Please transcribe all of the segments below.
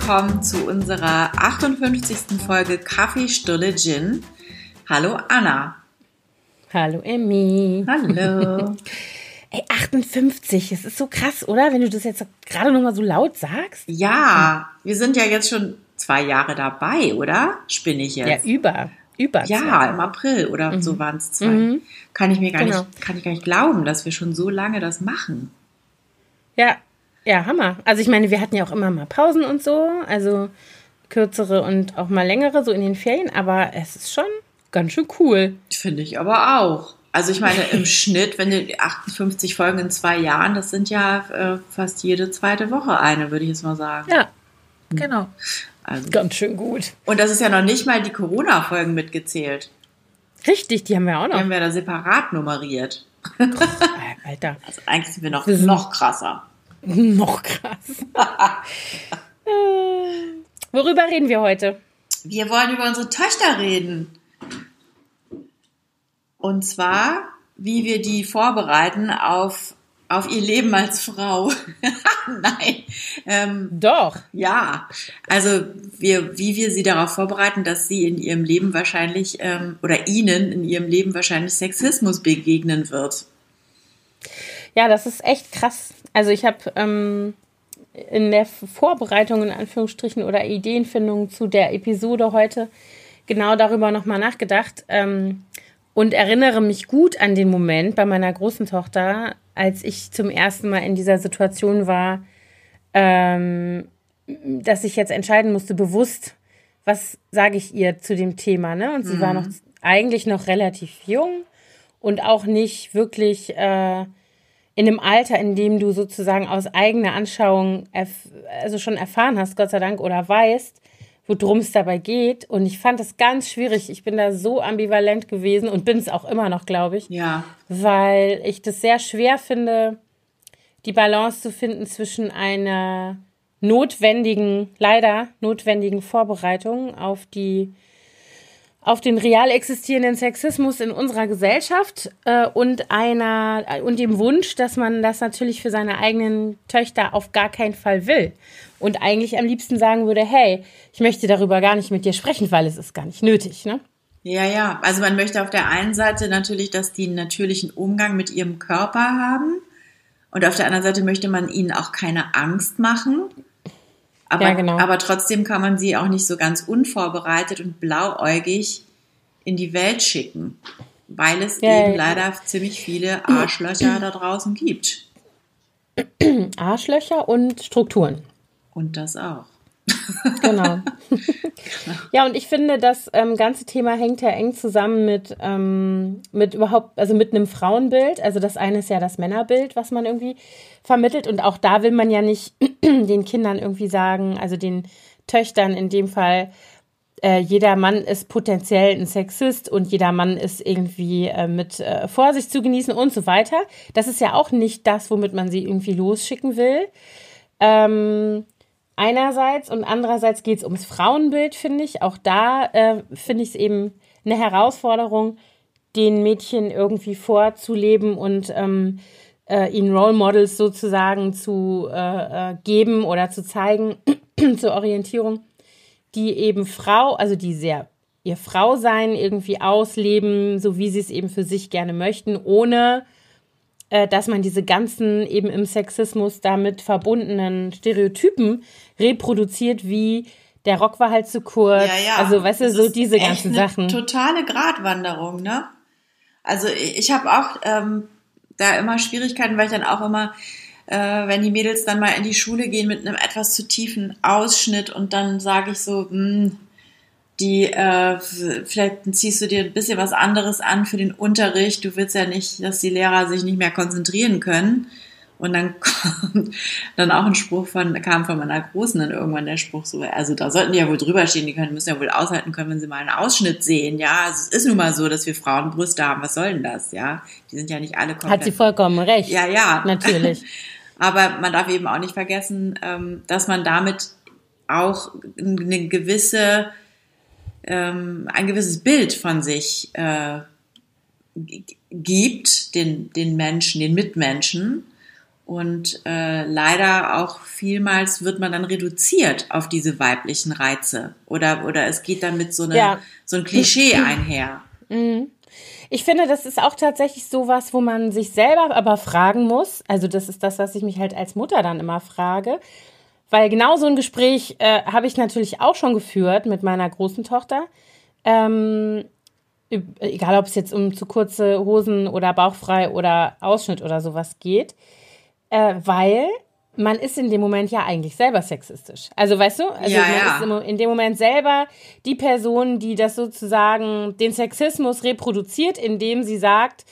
Ja. Willkommen zu unserer 58. Folge Kaffee, Stulle, Gin. Hallo Anna. Hallo Emmy. Hallo. Ey, 58, das ist so krass, oder? Wenn du das jetzt gerade noch mal so laut sagst. Ja, wir sind ja jetzt schon zwei Jahre dabei, oder? Spinne ich Ja, jetzt? über. Über. Ja, zwei. im April oder so waren es zwei. Mhm. Kann ich mir gar Genau. nicht, kann ich gar nicht glauben, dass wir schon so lange das machen. Ja, ja, Hammer. Also ich meine, wir hatten ja auch immer mal Pausen und so, also kürzere und auch mal längere, so in den Ferien, aber es ist schon ganz schön cool. Finde ich aber auch. Also ich meine, im Schnitt, wenn du 58 Folgen in zwei Jahren, das sind ja äh, fast jede zweite Woche eine, würde ich jetzt mal sagen. Ja, genau. Also, Ganz schön gut. und das ist ja noch nicht mal die Corona-Folgen mitgezählt. Richtig, die haben wir auch Die noch. haben wir da separat nummeriert. Alter, Also eigentlich sind wir noch, noch krasser. noch krass. Worüber reden wir heute? Wir wollen über unsere Töchter reden. Und zwar, wie wir die vorbereiten auf, auf ihr Leben als Frau. Nein. Ähm, Doch. ja, also wir, wie wir sie darauf vorbereiten, dass sie in ihrem Leben wahrscheinlich ähm, oder ihnen in ihrem Leben wahrscheinlich Sexismus begegnen wird. Ja, das ist echt krass. Also ich habe ähm, in der Vorbereitung in Anführungsstrichen oder Ideenfindung zu der Episode heute genau darüber nochmal nachgedacht ähm, und erinnere mich gut an den Moment bei meiner großen Tochter, als ich zum ersten Mal in dieser Situation war, ähm, dass ich jetzt entscheiden musste, bewusst, was sage ich ihr zu dem Thema. Ne? Und sie war noch eigentlich noch relativ jung und auch nicht wirklich äh, in einem Alter, in dem du sozusagen aus eigener Anschauung also schon erfahren hast, Gott sei Dank, oder weißt, worum es dabei geht. Und ich fand es ganz schwierig. Ich bin da so ambivalent gewesen und bin es auch immer noch, glaube ich, Ja, weil ich das sehr schwer finde, die Balance zu finden zwischen einer notwendigen, leider notwendigen Vorbereitung auf die auf den real existierenden Sexismus in unserer Gesellschaft äh, und einer und dem Wunsch, dass man das natürlich für seine eigenen Töchter auf gar keinen Fall will und eigentlich am liebsten sagen würde, hey, ich möchte darüber gar nicht mit dir sprechen, weil es ist gar nicht nötig, ne? ja, ja. Also man möchte auf der einen Seite natürlich, dass die einen natürlichen Umgang mit ihrem Körper haben. Und auf der anderen Seite möchte man ihnen auch keine Angst machen. Aber, Ja, genau. aber trotzdem kann man sie auch nicht so ganz unvorbereitet und blauäugig in die Welt schicken. Weil es Ja, eben ja. leider ziemlich viele Arschlöcher da draußen gibt. Arschlöcher und Strukturen. Und das auch. Genau. ja, und ich finde, das ähm, ganze Thema hängt ja eng zusammen mit, ähm, mit überhaupt, also mit einem Frauenbild. Also das eine ist ja das Männerbild, was man irgendwie vermittelt. Und auch da will man ja nicht den Kindern irgendwie sagen, also den Töchtern in dem Fall, äh, jeder Mann ist potenziell ein Sexist und jeder Mann ist irgendwie äh, mit äh, Vorsicht zu genießen und so weiter. Das ist ja auch nicht das, womit man sie irgendwie losschicken will. Ähm, einerseits und andererseits geht es ums Frauenbild, finde ich. Auch da äh, finde ich es eben eine Herausforderung, den Mädchen irgendwie vorzuleben und ähm, äh, ihnen Role Models sozusagen zu äh, äh, geben oder zu zeigen zur Orientierung, die eben Frau, also die sehr ihr Frausein irgendwie ausleben, so wie sie es eben für sich gerne möchten, ohne äh, dass man diese ganzen eben im Sexismus damit verbundenen Stereotypen reproduziert, wie der Rock war halt zu kurz. Ja, ja. Also, weißt du, so diese ganzen eine Sachen. Totale Gratwanderung, ne? Also ich, ich habe auch ähm, da immer Schwierigkeiten, weil ich dann auch immer, äh, wenn die Mädels dann mal in die Schule gehen mit einem etwas zu tiefen Ausschnitt und dann sage ich so, mh, die, äh, vielleicht ziehst du dir ein bisschen was anderes an für den Unterricht. Du willst ja nicht, dass die Lehrer sich nicht mehr konzentrieren können. Und dann kommt dann auch ein Spruch von, kam von meiner Großen dann irgendwann der Spruch so, also da sollten die ja wohl drüber stehen, die können, müssen ja wohl aushalten können, wenn sie mal einen Ausschnitt sehen, ja. Also es ist nun mal so, dass wir Frauen Brüste haben, was soll denn das, ja? Die sind ja nicht alle komplett. Hat sie vollkommen recht. Ja, ja. Natürlich. Aber man darf eben auch nicht vergessen, ähm, dass man damit auch eine gewisse, ähm, ein gewisses Bild von sich äh, gibt, den, den Menschen, den Mitmenschen. Und äh, leider auch vielmals wird man dann reduziert auf diese weiblichen Reize. Oder, oder es geht dann mit so, eine, ja. so ein Klischee einher. Mhm. Ich finde, das ist auch tatsächlich so was, wo man sich selber aber fragen muss. Also das ist das, was ich mich halt als Mutter dann immer frage. Weil genau so ein Gespräch äh, habe ich natürlich auch schon geführt mit meiner großen Tochter. Ähm, egal, ob es jetzt um zu kurze Hosen oder bauchfrei oder Ausschnitt oder sowas geht. Äh, weil man ist in dem Moment ja eigentlich selber sexistisch. Also weißt du, also ja, man ja. ist in dem Moment selber die Person, die das sozusagen den Sexismus reproduziert, indem sie sagt,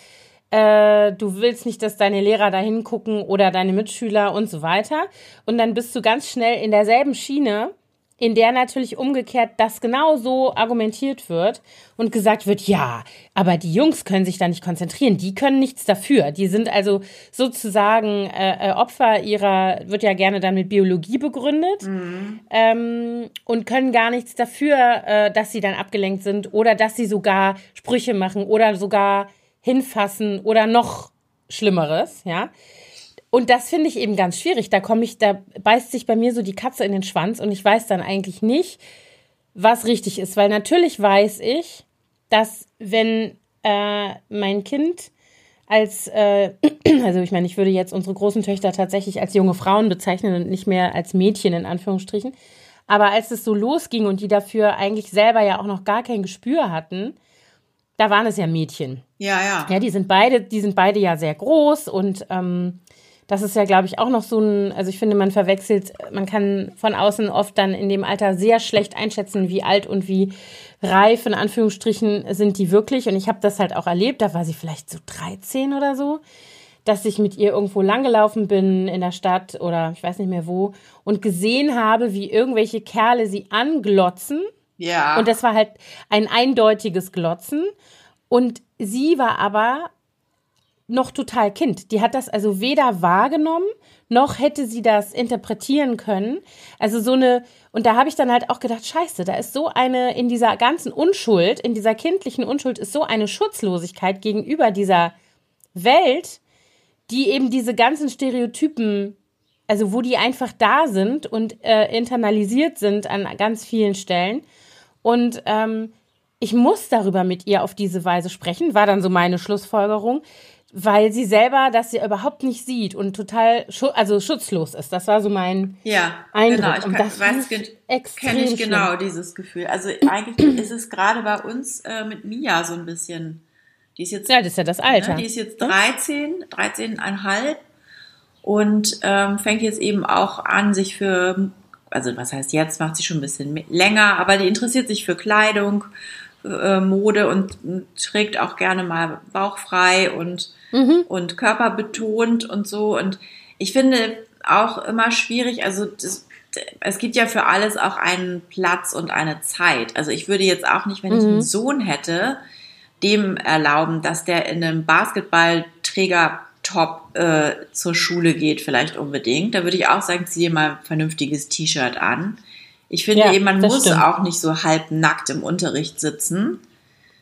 äh, du willst nicht, dass deine Lehrer da hingucken oder deine Mitschüler und so weiter. Und dann bist du ganz schnell in derselben Schiene in der natürlich umgekehrt das genau so argumentiert wird und gesagt wird, ja, aber die Jungs können sich da nicht konzentrieren, die können nichts dafür. Die sind also sozusagen äh, äh, Opfer ihrer, wird ja gerne dann mit Biologie begründet mhm. ähm, und können gar nichts dafür, äh, dass sie dann abgelenkt sind oder dass sie sogar Sprüche machen oder sogar hinfassen oder noch Schlimmeres, ja. Und das finde ich eben ganz schwierig. Da komme ich, da beißt sich bei mir so die Katze in den Schwanz und ich weiß dann eigentlich nicht, was richtig ist. Weil natürlich weiß ich, dass wenn äh, mein Kind als, äh, also ich meine, ich würde jetzt unsere großen Töchter tatsächlich als junge Frauen bezeichnen und nicht mehr als Mädchen in Anführungsstrichen. Aber als es so losging und die dafür eigentlich selber ja auch noch gar kein Gespür hatten, da waren es ja Mädchen. Ja, ja. Ja, die sind beide, die sind beide ja sehr groß und ähm, das ist ja, glaube ich, auch noch so ein, also ich finde, man verwechselt, man kann von außen oft dann in dem Alter sehr schlecht einschätzen, wie alt und wie reif in Anführungsstrichen sind die wirklich. Und ich habe das halt auch erlebt, da war sie vielleicht so 13 oder so, dass ich mit ihr irgendwo langgelaufen bin in der Stadt oder ich weiß nicht mehr wo und gesehen habe, wie irgendwelche Kerle sie anglotzen. Ja. Und das war halt ein eindeutiges Glotzen. Und sie war aber noch total Kind. Die hat das also weder wahrgenommen, noch hätte sie das interpretieren können. Also so eine, und da habe ich dann halt auch gedacht, scheiße, da ist so eine, in dieser ganzen Unschuld, in dieser kindlichen Unschuld ist so eine Schutzlosigkeit gegenüber dieser Welt, die eben diese ganzen Stereotypen, also wo die einfach da sind und äh, internalisiert sind an ganz vielen Stellen. Und ähm, ich muss darüber mit ihr auf diese Weise sprechen, war dann so meine Schlussfolgerung weil sie selber das ja überhaupt nicht sieht und total schu also schutzlos ist. Das war so mein ja, Eindruck. Genau. Ich und das weiß, kenne ich genau schlimm. dieses Gefühl. Also eigentlich ist es gerade bei uns äh, mit Mia so ein bisschen. Die ist jetzt, ja, das ist ja das Alter. Ne, die ist jetzt 13, 13,5 und ähm, fängt jetzt eben auch an, sich für, also was heißt jetzt, macht sie schon ein bisschen länger, aber die interessiert sich für Kleidung, äh, Mode und, trägt auch gerne mal bauchfrei und mhm. und körperbetont und so. Und ich finde auch immer schwierig, also das, es gibt ja für alles auch einen Platz und eine Zeit. Also ich würde jetzt auch nicht, wenn ich einen mhm. Sohn hätte, dem erlauben, dass der in einem Basketballträger-Top äh, zur Schule geht, vielleicht unbedingt. Da würde ich auch sagen, ziehe mal ein vernünftiges T-Shirt an. Ich finde ja, eben, man muss stimmt. auch nicht so halbnackt im Unterricht sitzen.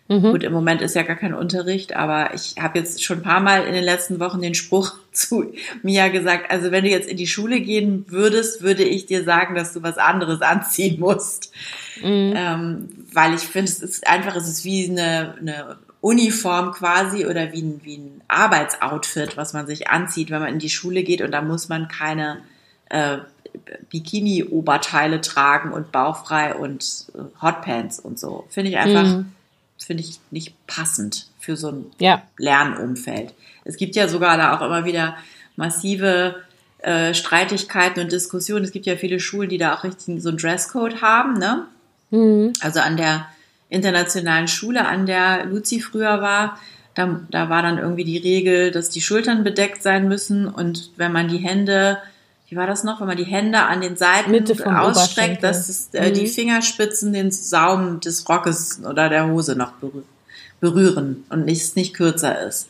Mhm. Gut, im Moment ist ja gar kein Unterricht, aber ich habe jetzt schon ein paar Mal in den letzten Wochen den Spruch zu Mia gesagt, also wenn du jetzt in die Schule gehen würdest, würde ich dir sagen, dass du was anderes anziehen musst. Mhm. Ähm, weil ich finde, es ist einfach, es ist wie eine, eine Uniform quasi oder wie ein, wie ein Arbeitsoutfit, was man sich anzieht, wenn man in die Schule geht und da muss man keine äh, Bikini-Oberteile tragen und bauchfrei und äh, Hotpants und so. Finde ich einfach, mhm. finde ich nicht passend für so ein ja. Lernumfeld. Es gibt ja sogar da auch immer wieder massive äh, Streitigkeiten und Diskussionen. Es gibt ja viele Schulen, die da auch richtig so ein Dresscode haben, ne? Mhm. Also an der internationalen Schule, an der Luzi früher war, da, da war dann irgendwie die Regel, dass die Schultern bedeckt sein müssen und wenn man die Hände wie war das noch, wenn man die Hände an den Seiten ausstreckt, dass es, äh, mhm. die Fingerspitzen den Saum des Rockes oder der Hose noch berühren und nicht, nicht kürzer ist.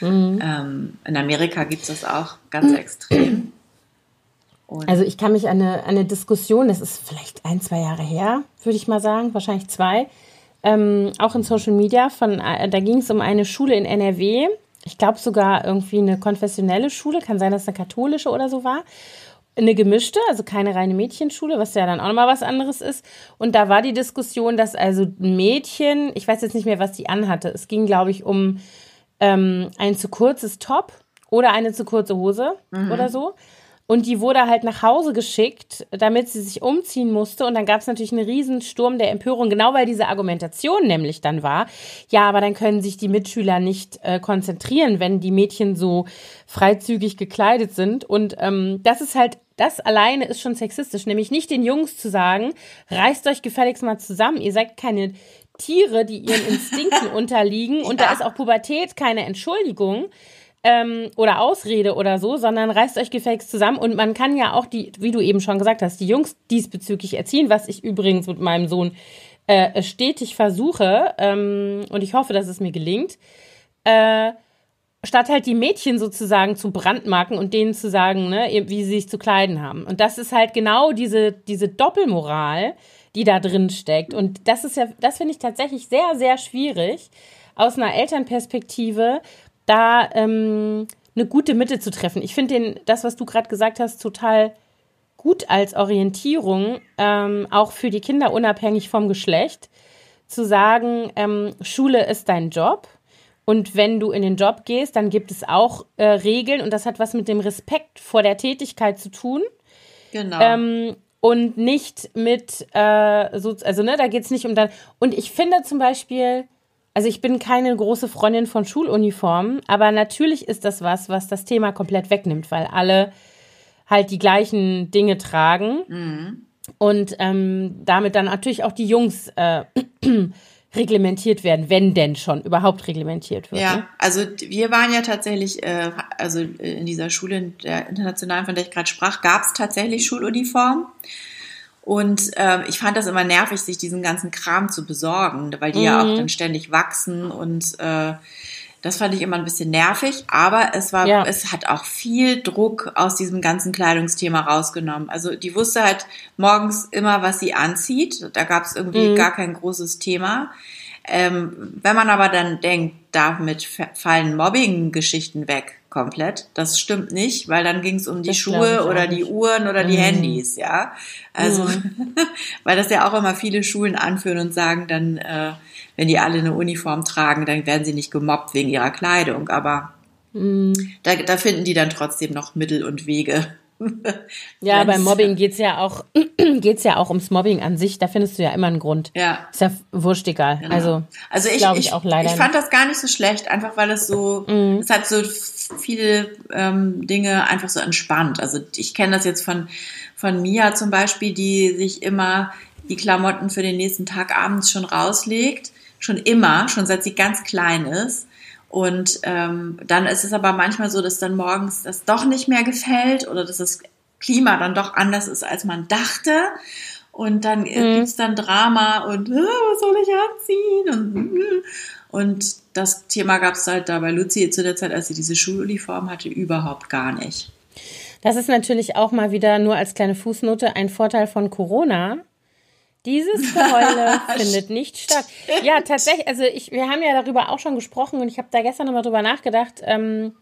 Mhm. Ähm, in Amerika gibt es das auch ganz extrem. Und also ich kann mich an eine, an eine Diskussion, das ist vielleicht ein, zwei Jahre her, würde ich mal sagen, wahrscheinlich zwei, ähm, auch in Social Media, von, äh, da ging es um eine Schule in NRW, ich glaube sogar irgendwie eine konfessionelle Schule, kann sein, dass es eine katholische oder so war. Eine gemischte, also keine reine Mädchenschule, was ja dann auch nochmal was anderes ist. Und da war die Diskussion, dass also ein Mädchen, ich weiß jetzt nicht mehr, was die anhatte. Es ging, glaube ich, um ähm, ein zu kurzes Top oder eine zu kurze Hose mhm. oder so. Und die wurde halt nach Hause geschickt, damit sie sich umziehen musste. Und dann gab es natürlich einen riesen Sturm der Empörung, genau weil diese Argumentation nämlich dann war, ja, aber dann können sich die Mitschüler nicht äh, konzentrieren, wenn die Mädchen so freizügig gekleidet sind. Und ähm, das ist halt, das alleine ist schon sexistisch, nämlich nicht den Jungs zu sagen, reißt euch gefälligst mal zusammen, ihr seid keine Tiere, die ihren Instinkten unterliegen. Und ja. da ist auch Pubertät keine Entschuldigung ähm, oder Ausrede oder so, sondern reißt euch gefälligst zusammen und man kann ja auch die, wie du eben schon gesagt hast, die Jungs diesbezüglich erziehen, was ich übrigens mit meinem Sohn äh, stetig versuche ähm, und ich hoffe, dass es mir gelingt. Äh, statt halt die Mädchen sozusagen zu brandmarken und denen zu sagen, ne, wie sie sich zu kleiden haben. Und das ist halt genau diese, diese Doppelmoral, die da drin steckt. Und das ist ja, das finde ich tatsächlich sehr, sehr schwierig aus einer Elternperspektive, da ähm, eine gute Mitte zu treffen. Ich finde das, was du gerade gesagt hast, total gut als Orientierung, ähm, auch für die Kinder unabhängig vom Geschlecht, zu sagen, ähm, Schule ist dein Job. Und wenn du in den Job gehst, dann gibt es auch äh, Regeln und das hat was mit dem Respekt vor der Tätigkeit zu tun. Genau. Ähm, und nicht mit, äh, so, also ne, da geht es nicht um dann. Und ich finde zum Beispiel, also ich bin keine große Freundin von Schuluniformen, aber natürlich ist das was, was das Thema komplett wegnimmt, weil alle halt die gleichen Dinge tragen mhm. und ähm, damit dann natürlich auch die Jungs äh, reglementiert werden, wenn denn schon überhaupt reglementiert wird. Ja, ne? also wir waren ja tatsächlich, äh, also in dieser Schule, in der internationalen, von der ich gerade sprach, gab es tatsächlich Schuluniformen. Und äh, ich fand das immer nervig, sich diesen ganzen Kram zu besorgen, weil die mhm. ja auch mhm. dann ständig wachsen und äh, das fand ich immer ein bisschen nervig, aber es war, ja. es hat auch viel Druck aus diesem ganzen Kleidungsthema rausgenommen. Also die wusste halt morgens immer, was sie anzieht. Da gab es irgendwie mhm. gar kein großes Thema. Ähm, wenn man aber dann denkt, damit fallen Mobbing-Geschichten weg, komplett. Das stimmt nicht, weil dann ging es um die das Schuhe oder die Uhren oder mhm. die Handys, ja. Also, mhm. weil das ja auch immer viele Schulen anführen und sagen dann, äh, wenn die alle eine Uniform tragen, dann werden sie nicht gemobbt wegen ihrer Kleidung. Aber mhm. da, da finden die dann trotzdem noch Mittel und Wege, ja, beim Mobbing geht es ja auch geht's ja auch ums Mobbing an sich. Da findest du ja immer einen Grund. Ja. Ist ja wurscht egal. Genau. Also, also ich, ich, ich, auch leider ich fand nicht. das gar nicht so schlecht, einfach weil es so, mhm. es hat so viele ähm, Dinge einfach so entspannt. Also ich kenne das jetzt von, von Mia zum Beispiel, die sich immer die Klamotten für den nächsten Tag abends schon rauslegt. Schon immer, schon seit sie ganz klein ist. Und ähm, dann ist es aber manchmal so, dass dann morgens das doch nicht mehr gefällt oder dass das Klima dann doch anders ist, als man dachte. Und dann mhm. gibt's dann Drama und äh, was soll ich anziehen? Und, äh, und das Thema gab's halt da bei Luzi zu der Zeit, als sie diese Schuluniform hatte, überhaupt gar nicht. Das ist natürlich auch mal wieder nur als kleine Fußnote ein Vorteil von Corona, dieses Geheule findet nicht statt. Ja, tatsächlich, also ich, wir haben ja darüber auch schon gesprochen und ich habe da gestern nochmal drüber nachgedacht, ähm,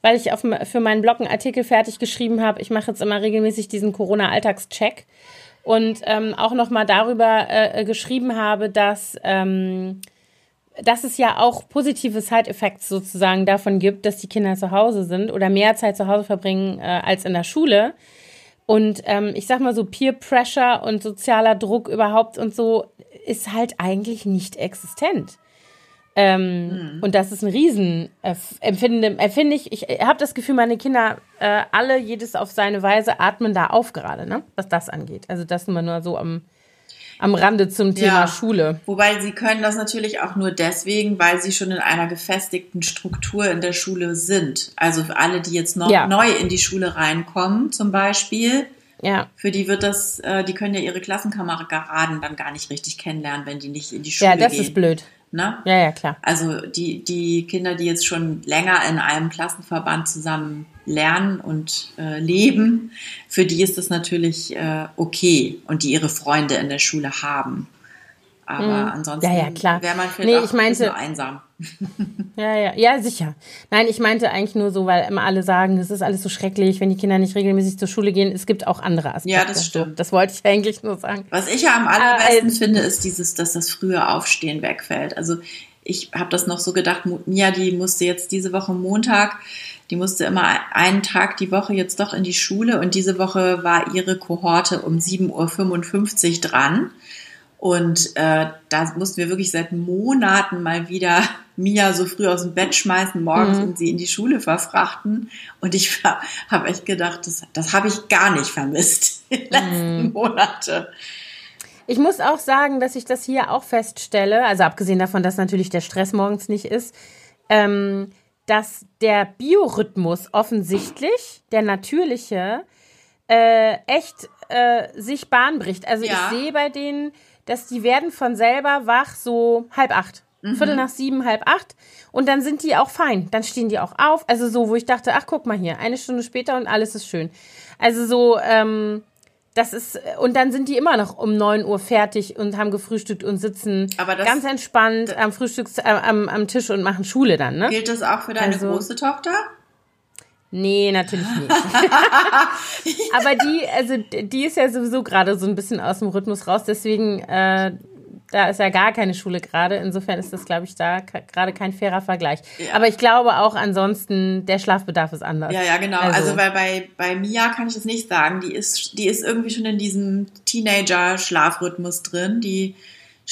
weil ich auf, für meinen Blog einen Artikel fertig geschrieben habe. Ich mache jetzt immer regelmäßig diesen Corona-Alltagscheck und ähm, auch nochmal darüber äh, geschrieben habe, dass, ähm, dass es ja auch positive Side-Effects sozusagen davon gibt, dass die Kinder zu Hause sind oder mehr Zeit zu Hause verbringen äh, als in der Schule. Und ähm, ich sag mal so, Peer Pressure und sozialer Druck überhaupt und so ist halt eigentlich nicht existent. Ähm, mhm. Und das ist ein Riesen äh, empfinde, empfinde ich. Ich habe das Gefühl, meine Kinder äh, alle jedes auf seine Weise atmen da auf gerade, ne? Was das angeht. Also das nur so am am Rande zum Thema ja, Schule. Wobei sie können das natürlich auch nur deswegen, weil sie schon in einer gefestigten Struktur in der Schule sind. Also für alle, die jetzt noch ja. neu in die Schule reinkommen, zum Beispiel, ja. Für die wird das, äh, die können ja ihre Klassenkameraden dann gar nicht richtig kennenlernen, wenn die nicht in die Schule gehen. Ja, das gehen. ist blöd. Ne? Ja, ja, klar. Also die, die Kinder, die jetzt schon länger in einem Klassenverband zusammen lernen und äh, leben, für die ist das natürlich äh, okay und die ihre Freunde in der Schule haben. Aber mhm. ansonsten ja, ja, wäre man vielleicht nee, ich meinte, einsam. Ja, ja, ja, sicher. Nein, ich meinte eigentlich nur so, weil immer alle sagen, das ist alles so schrecklich, wenn die Kinder nicht regelmäßig zur Schule gehen. Es gibt auch andere Aspekte. Ja, das stimmt. Das wollte ich eigentlich nur sagen. Was ich ja am allerbesten äh, finde, ist dieses, dass das frühe Aufstehen wegfällt. Also ich habe das noch so gedacht, Mia, die musste jetzt diese Woche Montag, die musste immer einen Tag die Woche jetzt doch in die Schule und diese Woche war ihre Kohorte um 7.55 Uhr dran. Und äh, da mussten wir wirklich seit Monaten mal wieder Mia so früh aus dem Bett schmeißen morgens mhm. und sie in die Schule verfrachten. Und ich habe echt gedacht, das, das habe ich gar nicht vermisst in den letzten mhm. Monate. Ich muss auch sagen, dass ich das hier auch feststelle, also abgesehen davon, dass natürlich der Stress morgens nicht ist, ähm, dass der Biorhythmus offensichtlich, der natürliche, äh, echt äh, sich Bahn bricht. Also ja. ich sehe bei denen, dass die werden von selber wach so halb acht. Mhm. Viertel nach sieben, halb acht. Und dann sind die auch fein. Dann stehen die auch auf. Also so, wo ich dachte, ach, guck mal hier, eine Stunde später und alles ist schön. Also so, ähm, das ist, und dann sind die immer noch um neun Uhr fertig und haben gefrühstückt und sitzen ganz entspannt am Frühstücks, äh, am, am Tisch und machen Schule dann, ne? Gilt das auch für deine also, große Tochter? Nee, natürlich nicht. Aber die, also die ist ja sowieso gerade so ein bisschen aus dem Rhythmus raus, deswegen, äh, da ist ja gar keine Schule gerade. Insofern ist das, glaube ich, da gerade kein fairer Vergleich. Ja. Aber ich glaube auch ansonsten, der Schlafbedarf ist anders. Ja, ja, genau. Also, also weil bei, bei Mia kann ich das nicht sagen. Die ist, die ist irgendwie schon in diesem Teenager-Schlafrhythmus drin. Die,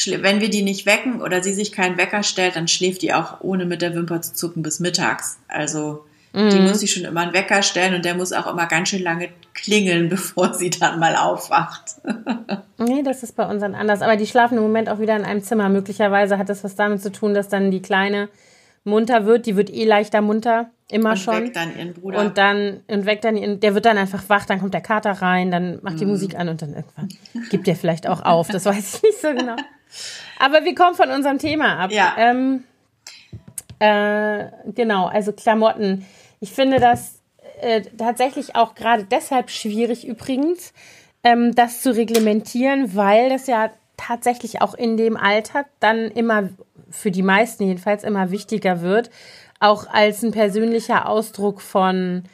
wenn wir die nicht wecken oder sie sich keinen Wecker stellt, dann schläft die auch ohne mit der Wimper zu zucken bis mittags. Also Mhm. Die muss sich schon immer einen Wecker stellen und der muss auch immer ganz schön lange klingeln, bevor sie dann mal aufwacht. nee, das ist bei uns dann anders. Aber die schlafen im Moment auch wieder in einem Zimmer. Möglicherweise hat das was damit zu tun, dass dann die Kleine munter wird. Die wird eh leichter munter, immer und schon. Weckt dann ihren Bruder. Und dann, und weckt dann ihren, der wird dann einfach wach, dann kommt der Kater rein, dann macht die mhm. Musik an und dann irgendwann gibt der vielleicht auch auf. Das weiß ich nicht so genau. Aber wir kommen von unserem Thema ab. Ja. Ähm, äh, genau, also Klamotten. Ich finde das äh, tatsächlich auch gerade deshalb schwierig übrigens, ähm, das zu reglementieren, weil das ja tatsächlich auch in dem Alter dann immer, für die meisten jedenfalls, immer wichtiger wird, auch als ein persönlicher Ausdruck von,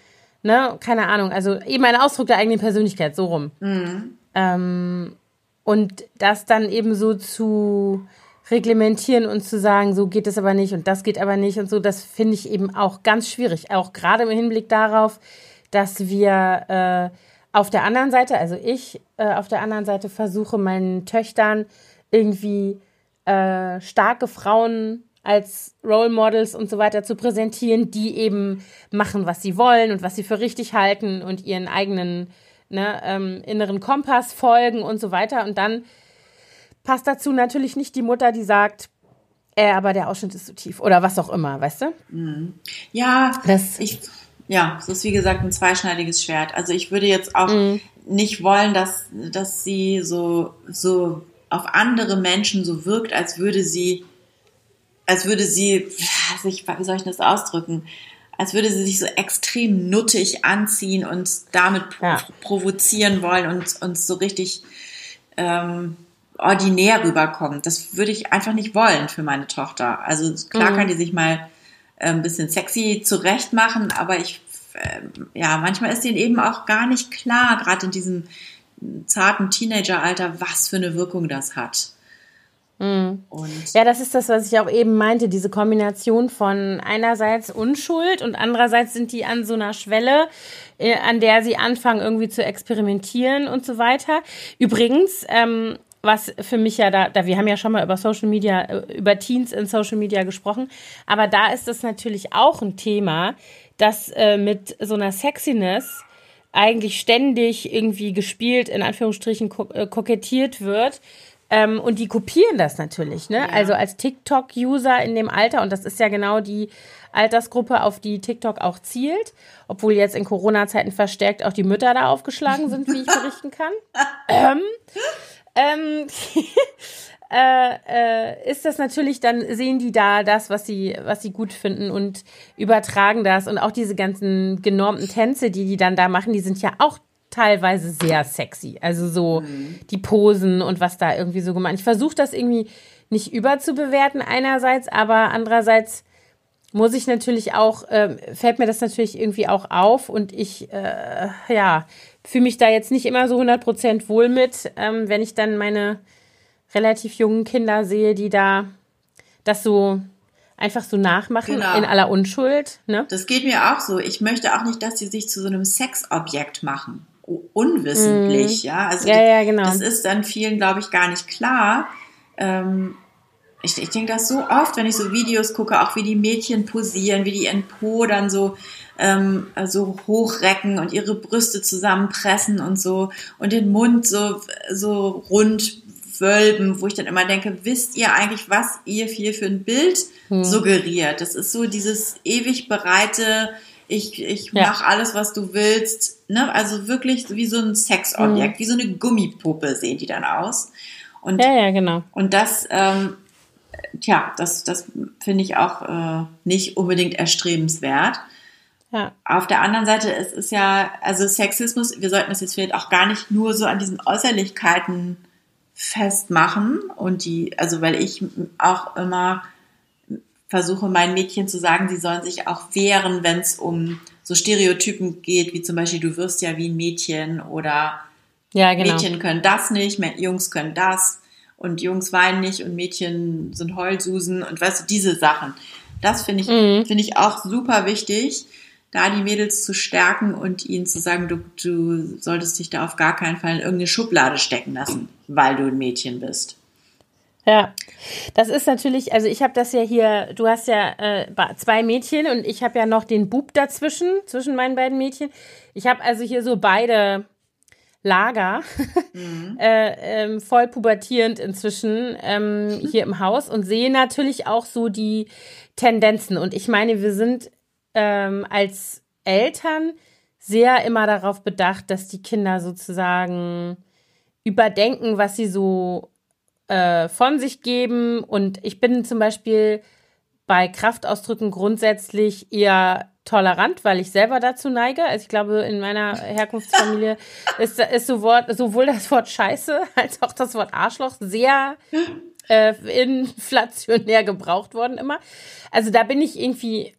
ne, keine Ahnung, also eben ein Ausdruck der eigenen Persönlichkeit, so rum. Mhm. Ähm, und das dann eben so zu reglementieren und zu sagen, so geht es aber nicht und das geht aber nicht und so, das finde ich eben auch ganz schwierig. Auch gerade im Hinblick darauf, dass wir äh, auf der anderen Seite, also ich äh, auf der anderen Seite versuche, meinen Töchtern irgendwie äh, starke Frauen als Role Models und so weiter zu präsentieren, die eben machen, was sie wollen und was sie für richtig halten und ihren eigenen ne, ähm, inneren Kompass folgen und so weiter. Und dann passt dazu natürlich nicht die Mutter, die sagt, äh, aber der Ausschnitt ist zu tief oder was auch immer, weißt du? Mhm. Ja, das ich, ja, es ist wie gesagt ein zweischneidiges Schwert. Also ich würde jetzt auch mhm. nicht wollen, dass, dass sie so, so auf andere Menschen so wirkt, als würde sie, als würde sie, sich, wie soll ich das ausdrücken? Als würde sie sich so extrem nuttig anziehen und damit ja. provozieren wollen und uns so richtig ähm, ordinär rüberkommt. Das würde ich einfach nicht wollen für meine Tochter. Also klar mhm. kann die sich mal äh, ein bisschen sexy zurecht machen, aber ich, äh, ja, manchmal ist ihnen eben auch gar nicht klar, gerade in diesem zarten Teenageralter, was für eine Wirkung das hat. Mhm. ja, das ist das, was ich auch eben meinte, diese Kombination von einerseits Unschuld und andererseits sind die an so einer Schwelle, äh, an der sie anfangen irgendwie zu experimentieren und so weiter. Übrigens, ähm, was für mich ja da, da, wir haben ja schon mal über Social Media, äh, über Teens in Social Media gesprochen, aber da ist es natürlich auch ein Thema, das äh, mit so einer Sexiness eigentlich ständig irgendwie gespielt, in Anführungsstrichen ko äh, kokettiert wird. Ähm, und die kopieren das natürlich, ne? Ja. Also als TikTok-User in dem Alter, und das ist ja genau die Altersgruppe, auf die TikTok auch zielt, obwohl jetzt in Corona-Zeiten verstärkt auch die Mütter da aufgeschlagen sind, wie ich berichten kann. ähm, ähm, äh, äh, ist das natürlich, dann sehen die da das, was sie, was sie gut finden und übertragen das. Und auch diese ganzen genormten Tänze, die die dann da machen, die sind ja auch teilweise sehr sexy. Also so mhm. die Posen und was da irgendwie so gemacht. Ich versuche das irgendwie nicht überzubewerten einerseits, aber andererseits muss ich natürlich auch, äh, fällt mir das natürlich irgendwie auch auf und ich, äh, ja, fühle mich da jetzt nicht immer so 100% wohl mit, ähm, wenn ich dann meine relativ jungen Kinder sehe, die da das so einfach so nachmachen genau. in aller Unschuld. Ne? Das geht mir auch so. Ich möchte auch nicht, dass sie sich zu so einem Sexobjekt machen. Unwissentlich, mm. ja. Also ja, ja, genau. das ist dann vielen, glaube ich, gar nicht klar. Ähm, ich, ich denke das so oft, wenn ich so Videos gucke, auch wie die Mädchen posieren, wie die ihren Po dann so, ähm, so hochrecken und ihre Brüste zusammenpressen und so und den Mund so, so rund wölben, wo ich dann immer denke, wisst ihr eigentlich, was ihr hier für ein Bild hm. suggeriert? Das ist so dieses ewig bereite, ich, ich ja. mache alles, was du willst. Ne? Also wirklich wie so ein Sexobjekt, hm. wie so eine Gummipuppe sehen die dann aus. Und, ja, ja, genau. Und das, ähm, tja, das, das finde ich auch äh, nicht unbedingt erstrebenswert. Ja. Auf der anderen Seite ist es ja, also Sexismus, wir sollten es jetzt vielleicht auch gar nicht nur so an diesen Äußerlichkeiten festmachen und die, also weil ich auch immer versuche meinen Mädchen zu sagen, sie sollen sich auch wehren, wenn es um so Stereotypen geht, wie zum Beispiel du wirst ja wie ein Mädchen oder ja, genau. Mädchen können das nicht, Jungs können das und Jungs weinen nicht und Mädchen sind Heulsusen und weißt du, diese Sachen. Das finde ich, mhm. finde ich auch super wichtig da die Mädels zu stärken und ihnen zu sagen, du, du solltest dich da auf gar keinen Fall in irgendeine Schublade stecken lassen, weil du ein Mädchen bist. Ja, das ist natürlich, also ich habe das ja hier, du hast ja äh, zwei Mädchen und ich habe ja noch den Bub dazwischen, zwischen meinen beiden Mädchen. Ich habe also hier so beide Lager, mhm. äh, ähm, voll pubertierend inzwischen ähm, hier im Haus und sehe natürlich auch so die Tendenzen. Und ich meine, wir sind ähm, als Eltern sehr immer darauf bedacht, dass die Kinder sozusagen überdenken, was sie so äh, von sich geben. Und ich bin zum Beispiel bei Kraftausdrücken grundsätzlich eher tolerant, weil ich selber dazu neige. Also ich glaube, in meiner Herkunftsfamilie ist, ist sowohl das Wort Scheiße als auch das Wort Arschloch sehr äh, inflationär gebraucht worden immer. Also da bin ich irgendwie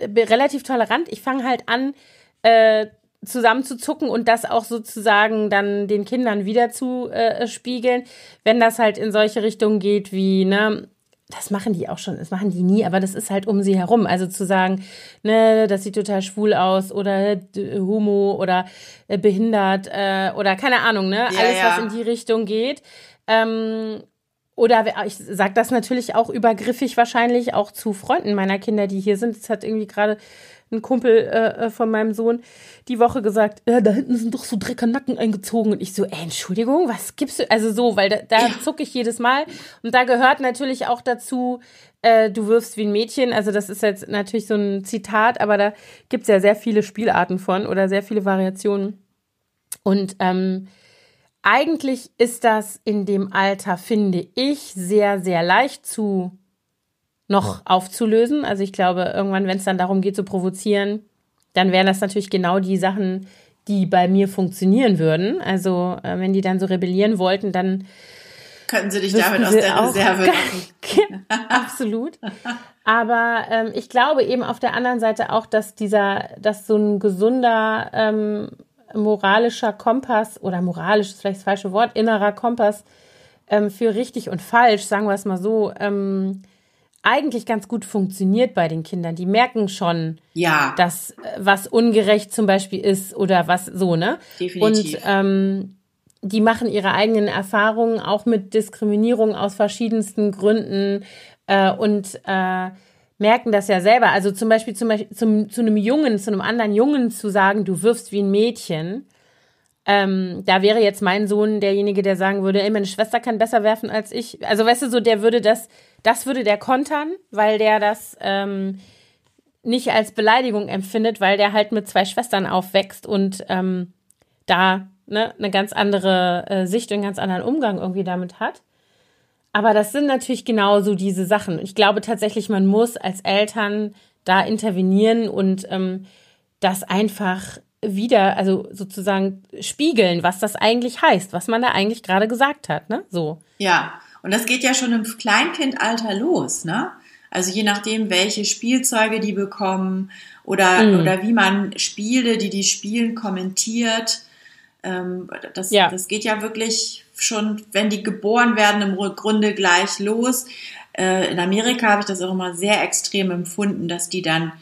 relativ tolerant. Ich fange halt an, äh, zusammen zu zucken und das auch sozusagen dann den Kindern wieder zu äh, spiegeln, wenn das halt in solche Richtungen geht wie, ne, das machen die auch schon, das machen die nie, aber das ist halt um sie herum. Also zu sagen, ne, das sieht total schwul aus oder homo oder äh, behindert äh, oder keine Ahnung, ne, ja, alles, ja. was in die Richtung geht. Ähm, oder ich sage das natürlich auch übergriffig wahrscheinlich auch zu Freunden meiner Kinder, die hier sind. Es hat irgendwie gerade ein Kumpel äh, äh von meinem Sohn die Woche gesagt, ja, da hinten sind doch so Dreckernacken eingezogen. Und ich so, ey, Entschuldigung, was gibst du? Also so, weil da, da ja. zucke ich jedes Mal. Und da gehört natürlich auch dazu, äh, du wirfst wie ein Mädchen. Also das ist jetzt natürlich so ein Zitat, aber da gibt's ja sehr viele Spielarten von oder sehr viele Variationen. Und ähm, eigentlich ist das in dem Alter, finde ich, sehr, sehr leicht zu noch aufzulösen. Also ich glaube, irgendwann, wenn es dann darum geht zu provozieren, dann wären das natürlich genau die Sachen, die bei mir funktionieren würden. Also äh, wenn die dann so rebellieren wollten, dann könnten sie dich damit aus der Reserve machen. Absolut. Aber ähm, ich glaube eben auf der anderen Seite auch, dass dieser, dass so ein gesunder ähm, moralischer Kompass oder moralisch ist vielleicht das falsche Wort, innerer Kompass ähm, für richtig und falsch, sagen wir es mal so, ähm, eigentlich ganz gut funktioniert bei den Kindern. Die merken schon, ja. dass äh, was ungerecht zum Beispiel ist oder was so, ne? Definitiv. Und ähm, die machen ihre eigenen Erfahrungen auch mit Diskriminierung aus verschiedensten Gründen äh, und äh, merken das ja selber. Also zum Beispiel, zum Beispiel zum, zu einem Jungen, zu einem anderen Jungen zu sagen, du wirfst wie ein Mädchen. Ähm, da wäre jetzt mein Sohn derjenige, der sagen würde, ey, meine Schwester kann besser werfen als ich. Also weißt du, so der würde das, das würde der kontern, weil der das ähm, nicht als Beleidigung empfindet, weil der halt mit zwei Schwestern aufwächst und ähm, da ne, eine ganz andere äh, Sicht und einen ganz anderen Umgang irgendwie damit hat. Aber das sind natürlich genauso diese Sachen. Ich glaube tatsächlich, man muss als Eltern da intervenieren und ähm, das einfach wieder, also sozusagen spiegeln, was das eigentlich heißt, was man da eigentlich gerade gesagt hat, ne? So. Ja, und das geht ja schon im Kleinkindalter los, ne? Also je nachdem, welche Spielzeuge die bekommen oder, mhm. oder wie man Spiele, die die spielen, kommentiert. Ähm, das, ja. das geht ja wirklich schon, wenn die geboren werden, im Grunde gleich los. Äh, in Amerika habe ich das auch immer sehr extrem empfunden, dass die dann,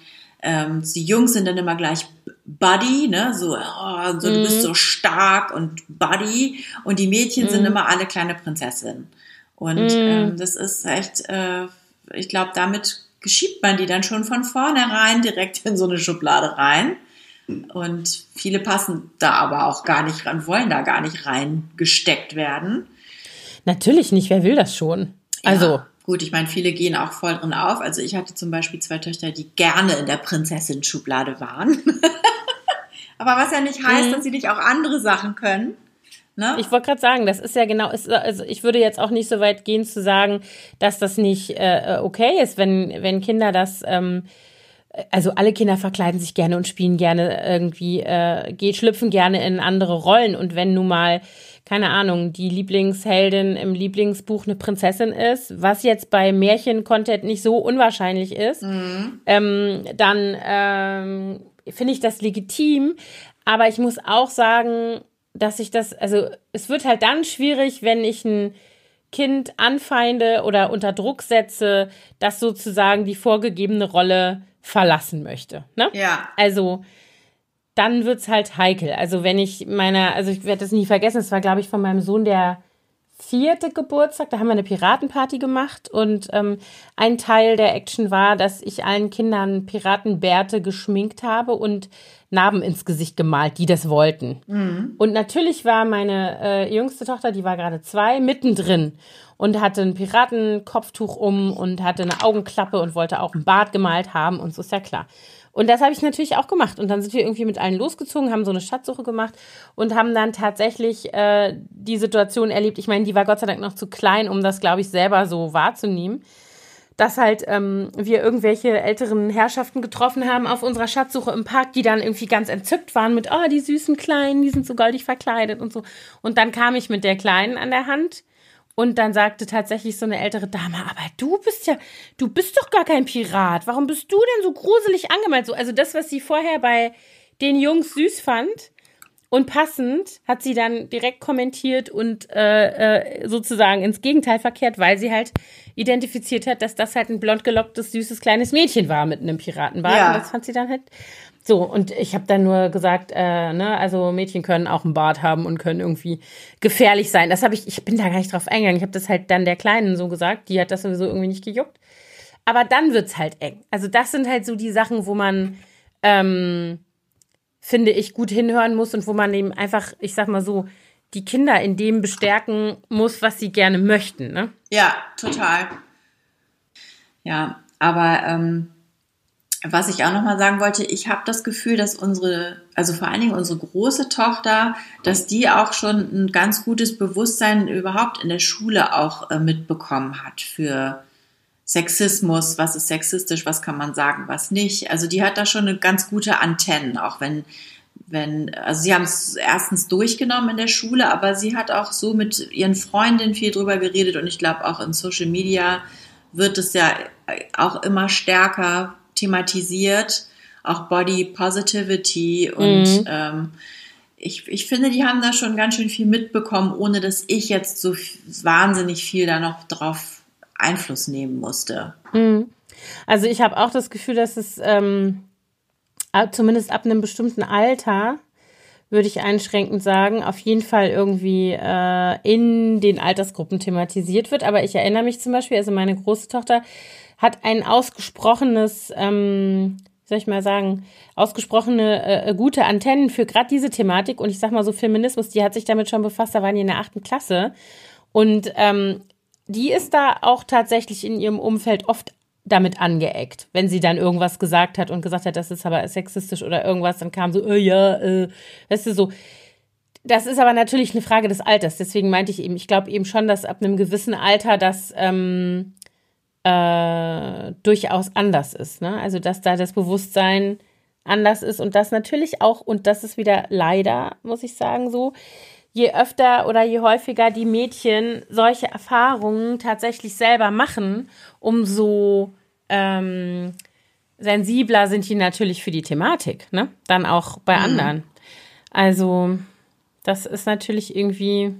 ähm, die Jungs sind dann immer gleich Buddy, ne, so, oh, so mhm. du bist mhm. so stark und Buddy und die Mädchen mhm. sind immer alle kleine Prinzessinnen. Und mhm. ähm, das ist echt, äh, ich glaube, damit geschiebt man die dann schon von vornherein direkt in so eine Schublade rein. Und viele passen da aber auch gar nicht ran, wollen da gar nicht reingesteckt werden. Natürlich nicht, wer will das schon? Also. Ja, gut, ich meine, viele gehen auch voll drin auf. Also ich hatte zum Beispiel zwei Töchter, die gerne in der Prinzessin-Schublade waren. aber was ja nicht heißt, mhm. dass sie nicht auch andere Sachen können. Ne? Ich wollte gerade sagen, das ist ja genau, ist, also ich würde jetzt auch nicht so weit gehen zu sagen, dass das nicht äh, okay ist, wenn, wenn Kinder das, ähm, also alle Kinder verkleiden sich gerne und spielen gerne irgendwie, äh, geht, schlüpfen gerne in andere Rollen und wenn nun mal, keine Ahnung, die Lieblingsheldin im Lieblingsbuch eine Prinzessin ist, was jetzt bei Märchen-Content nicht so unwahrscheinlich ist, mhm. ähm, dann ähm, finde ich das legitim. Aber ich muss auch sagen, dass ich das, also es wird halt dann schwierig, wenn ich ein Kind anfeinde oder unter Druck setze, das sozusagen die vorgegebene Rolle verlassen möchte. Ne? Ja. Also dann wird's halt heikel. Also wenn ich meiner, also ich werde das nie vergessen, es war, glaube ich, von meinem Sohn der vierte Geburtstag, da haben wir eine Piratenparty gemacht und ähm, ein Teil der Action war, dass ich allen Kindern Piratenbärte geschminkt habe und Narben ins Gesicht gemalt, die das wollten. Mhm. Und natürlich war meine äh, jüngste Tochter, die war gerade zwei, mittendrin und hatte ein Piratenkopftuch um und hatte eine Augenklappe und wollte auch ein Bart gemalt haben und so ist ja klar. Und das habe ich natürlich auch gemacht. Und dann sind wir irgendwie mit allen losgezogen, haben so eine Schatzsuche gemacht und haben dann tatsächlich äh, die Situation erlebt. Ich meine, die war Gott sei Dank noch zu klein, um das, glaube ich, selber so wahrzunehmen dass halt ähm, wir irgendwelche älteren Herrschaften getroffen haben auf unserer Schatzsuche im Park, die dann irgendwie ganz entzückt waren mit, oh, die süßen Kleinen, die sind so goldig verkleidet und so. Und dann kam ich mit der Kleinen an der Hand und dann sagte tatsächlich so eine ältere Dame, aber du bist ja, du bist doch gar kein Pirat. Warum bist du denn so gruselig angemalt? So, also das, was sie vorher bei den Jungs süß fand, und passend hat sie dann direkt kommentiert und äh, äh, sozusagen ins Gegenteil verkehrt, weil sie halt identifiziert hat, dass das halt ein blond gelocktes, süßes kleines Mädchen war mit einem Piratenbart. Ja. Und das fand sie dann halt so. Und ich habe dann nur gesagt, äh, ne, also Mädchen können auch einen Bart haben und können irgendwie gefährlich sein. Das habe ich, ich bin da gar nicht drauf eingegangen. Ich habe das halt dann der Kleinen so gesagt. Die hat das sowieso irgendwie nicht gejuckt. Aber dann wird's halt eng. Also das sind halt so die Sachen, wo man ähm, finde ich, gut hinhören muss und wo man eben einfach, ich sag mal so, die Kinder in dem bestärken muss, was sie gerne möchten. Ne? Ja, total. Ja, aber ähm, was ich auch nochmal sagen wollte, ich habe das Gefühl, dass unsere, also vor allen Dingen unsere große Tochter, dass die auch schon ein ganz gutes Bewusstsein überhaupt in der Schule auch äh, mitbekommen hat für Sexismus, was ist sexistisch, was kann man sagen, was nicht. Also die hat da schon eine ganz gute Antennen, auch wenn, wenn, also sie haben es erstens durchgenommen in der Schule, aber sie hat auch so mit ihren Freundinnen viel drüber geredet und ich glaube auch in Social Media wird es ja auch immer stärker thematisiert, auch Body Positivity und mhm. ähm, ich, ich finde, die haben da schon ganz schön viel mitbekommen, ohne dass ich jetzt so wahnsinnig viel da noch drauf Einfluss nehmen musste. Mhm. Also ich habe auch das Gefühl, dass es ähm, zumindest ab einem bestimmten Alter, würde ich einschränkend sagen, auf jeden Fall irgendwie äh, in den Altersgruppen thematisiert wird. Aber ich erinnere mich zum Beispiel, also meine große Tochter hat ein ausgesprochenes, ähm, wie soll ich mal sagen, ausgesprochene äh, gute Antennen für gerade diese Thematik. Und ich sag mal so Feminismus, die hat sich damit schon befasst, da waren die in der achten Klasse. Und ähm, die ist da auch tatsächlich in ihrem Umfeld oft damit angeeckt. Wenn sie dann irgendwas gesagt hat und gesagt hat, das ist aber sexistisch oder irgendwas, dann kam so, äh, ja, äh, weißt du, so. Das ist aber natürlich eine Frage des Alters. Deswegen meinte ich eben, ich glaube eben schon, dass ab einem gewissen Alter das ähm, äh, durchaus anders ist. Ne? Also, dass da das Bewusstsein anders ist und das natürlich auch, und das ist wieder leider, muss ich sagen, so, je öfter oder je häufiger die Mädchen solche Erfahrungen tatsächlich selber machen, umso ähm, sensibler sind die natürlich für die Thematik, ne? Dann auch bei mhm. anderen. Also, das ist natürlich irgendwie,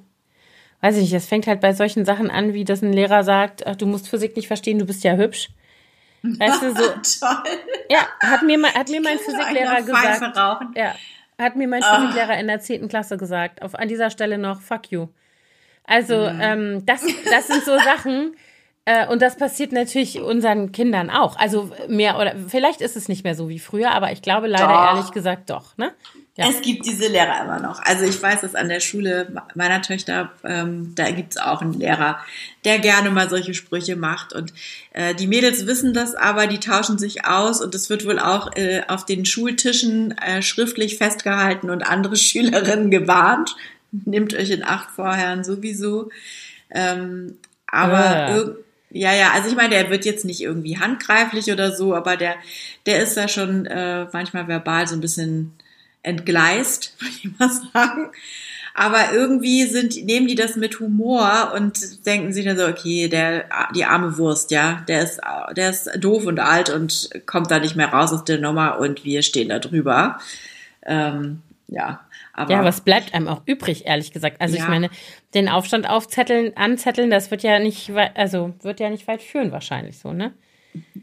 weiß ich nicht, es fängt halt bei solchen Sachen an, wie dass ein Lehrer sagt, ach, du musst Physik nicht verstehen, du bist ja hübsch. Weißt du, so. Toll. Ja, hat mir, hat mir mein Physiklehrer gesagt. Ja, hat mir mein Physiklehrer in der 10. Klasse gesagt. Auf, an dieser Stelle noch, fuck you. Also, mhm. ähm, das, das sind so Sachen, äh, und das passiert natürlich unseren Kindern auch. Also mehr oder vielleicht ist es nicht mehr so wie früher, aber ich glaube leider doch. ehrlich gesagt doch, ne? Ja. Es gibt diese Lehrer immer noch. Also ich weiß, dass an der Schule meiner Töchter, ähm, da gibt's auch einen Lehrer, der gerne mal solche Sprüche macht. Und äh, die Mädels wissen das, aber die tauschen sich aus und es wird wohl auch äh, auf den Schultischen äh, schriftlich festgehalten und andere Schülerinnen gewarnt. Nehmt euch in Acht vorher sowieso. Ähm, aber ah. Ja, ja, also ich meine, der wird jetzt nicht irgendwie handgreiflich oder so, aber der, der ist da schon äh, manchmal verbal so ein bisschen entgleist, würde ich mal sagen. Aber irgendwie sind, nehmen die das mit Humor und denken sich dann so, okay, der, die arme Wurst, ja, der ist, der ist doof und alt und kommt da nicht mehr raus aus der Nummer und wir stehen da drüber. Ähm, ja. Aber, ja, was bleibt einem auch übrig, ehrlich gesagt? Also ja. ich meine, den Aufstand aufzetteln, anzetteln, das wird ja nicht, also wird ja nicht weit führen wahrscheinlich so, ne?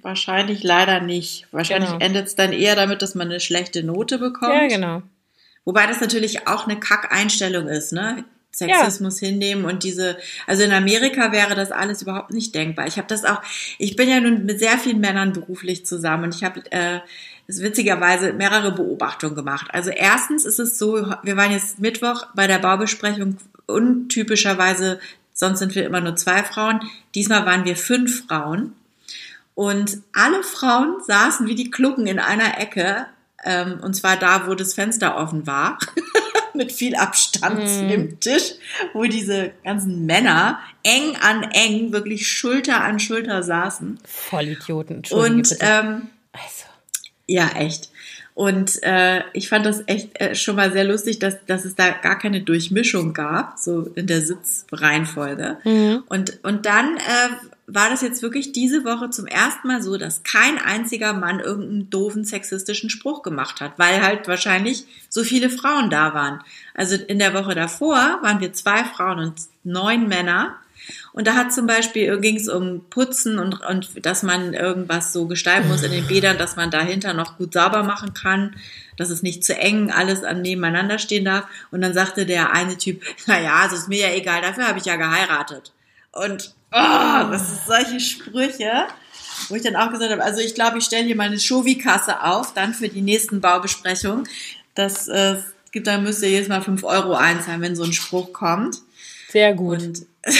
Wahrscheinlich leider nicht. Wahrscheinlich genau. endet es dann eher damit, dass man eine schlechte Note bekommt. Ja, genau. Wobei das natürlich auch eine Kack-Einstellung ist, ne? Sexismus ja. hinnehmen und diese, also in Amerika wäre das alles überhaupt nicht denkbar. Ich habe das auch, ich bin ja nun mit sehr vielen Männern beruflich zusammen und ich habe äh, witzigerweise mehrere Beobachtungen gemacht. Also erstens ist es so, wir waren jetzt Mittwoch bei der Baubesprechung untypischerweise, sonst sind wir immer nur zwei Frauen. Diesmal waren wir fünf Frauen und alle Frauen saßen wie die Klucken in einer Ecke, ähm, und zwar da, wo das Fenster offen war, mit viel Abstand mm. zu dem Tisch, wo diese ganzen Männer eng an eng, wirklich Schulter an Schulter saßen. Vollidioten. Und ähm, also. ja, echt. Und äh, ich fand das echt äh, schon mal sehr lustig, dass, dass es da gar keine Durchmischung gab, so in der Sitzreihenfolge. Mhm. Und, und dann äh, war das jetzt wirklich diese Woche zum ersten Mal so, dass kein einziger Mann irgendeinen doofen sexistischen Spruch gemacht hat, weil halt wahrscheinlich so viele Frauen da waren. Also in der Woche davor waren wir zwei Frauen und neun Männer. Und da hat zum Beispiel ging es um Putzen und, und dass man irgendwas so gestalten muss in den Bädern, dass man dahinter noch gut sauber machen kann, dass es nicht zu eng alles an nebeneinander stehen darf. Und dann sagte der eine Typ, na ja, es ist mir ja egal, dafür habe ich ja geheiratet. Und oh, das sind solche Sprüche, wo ich dann auch gesagt habe, also ich glaube, ich stelle hier meine Shovi-Kasse auf, dann für die nächsten Baubesprechungen. Das äh, gibt, dann müsst ihr jedes Mal fünf Euro einzahlen, wenn so ein Spruch kommt. Sehr gut. Und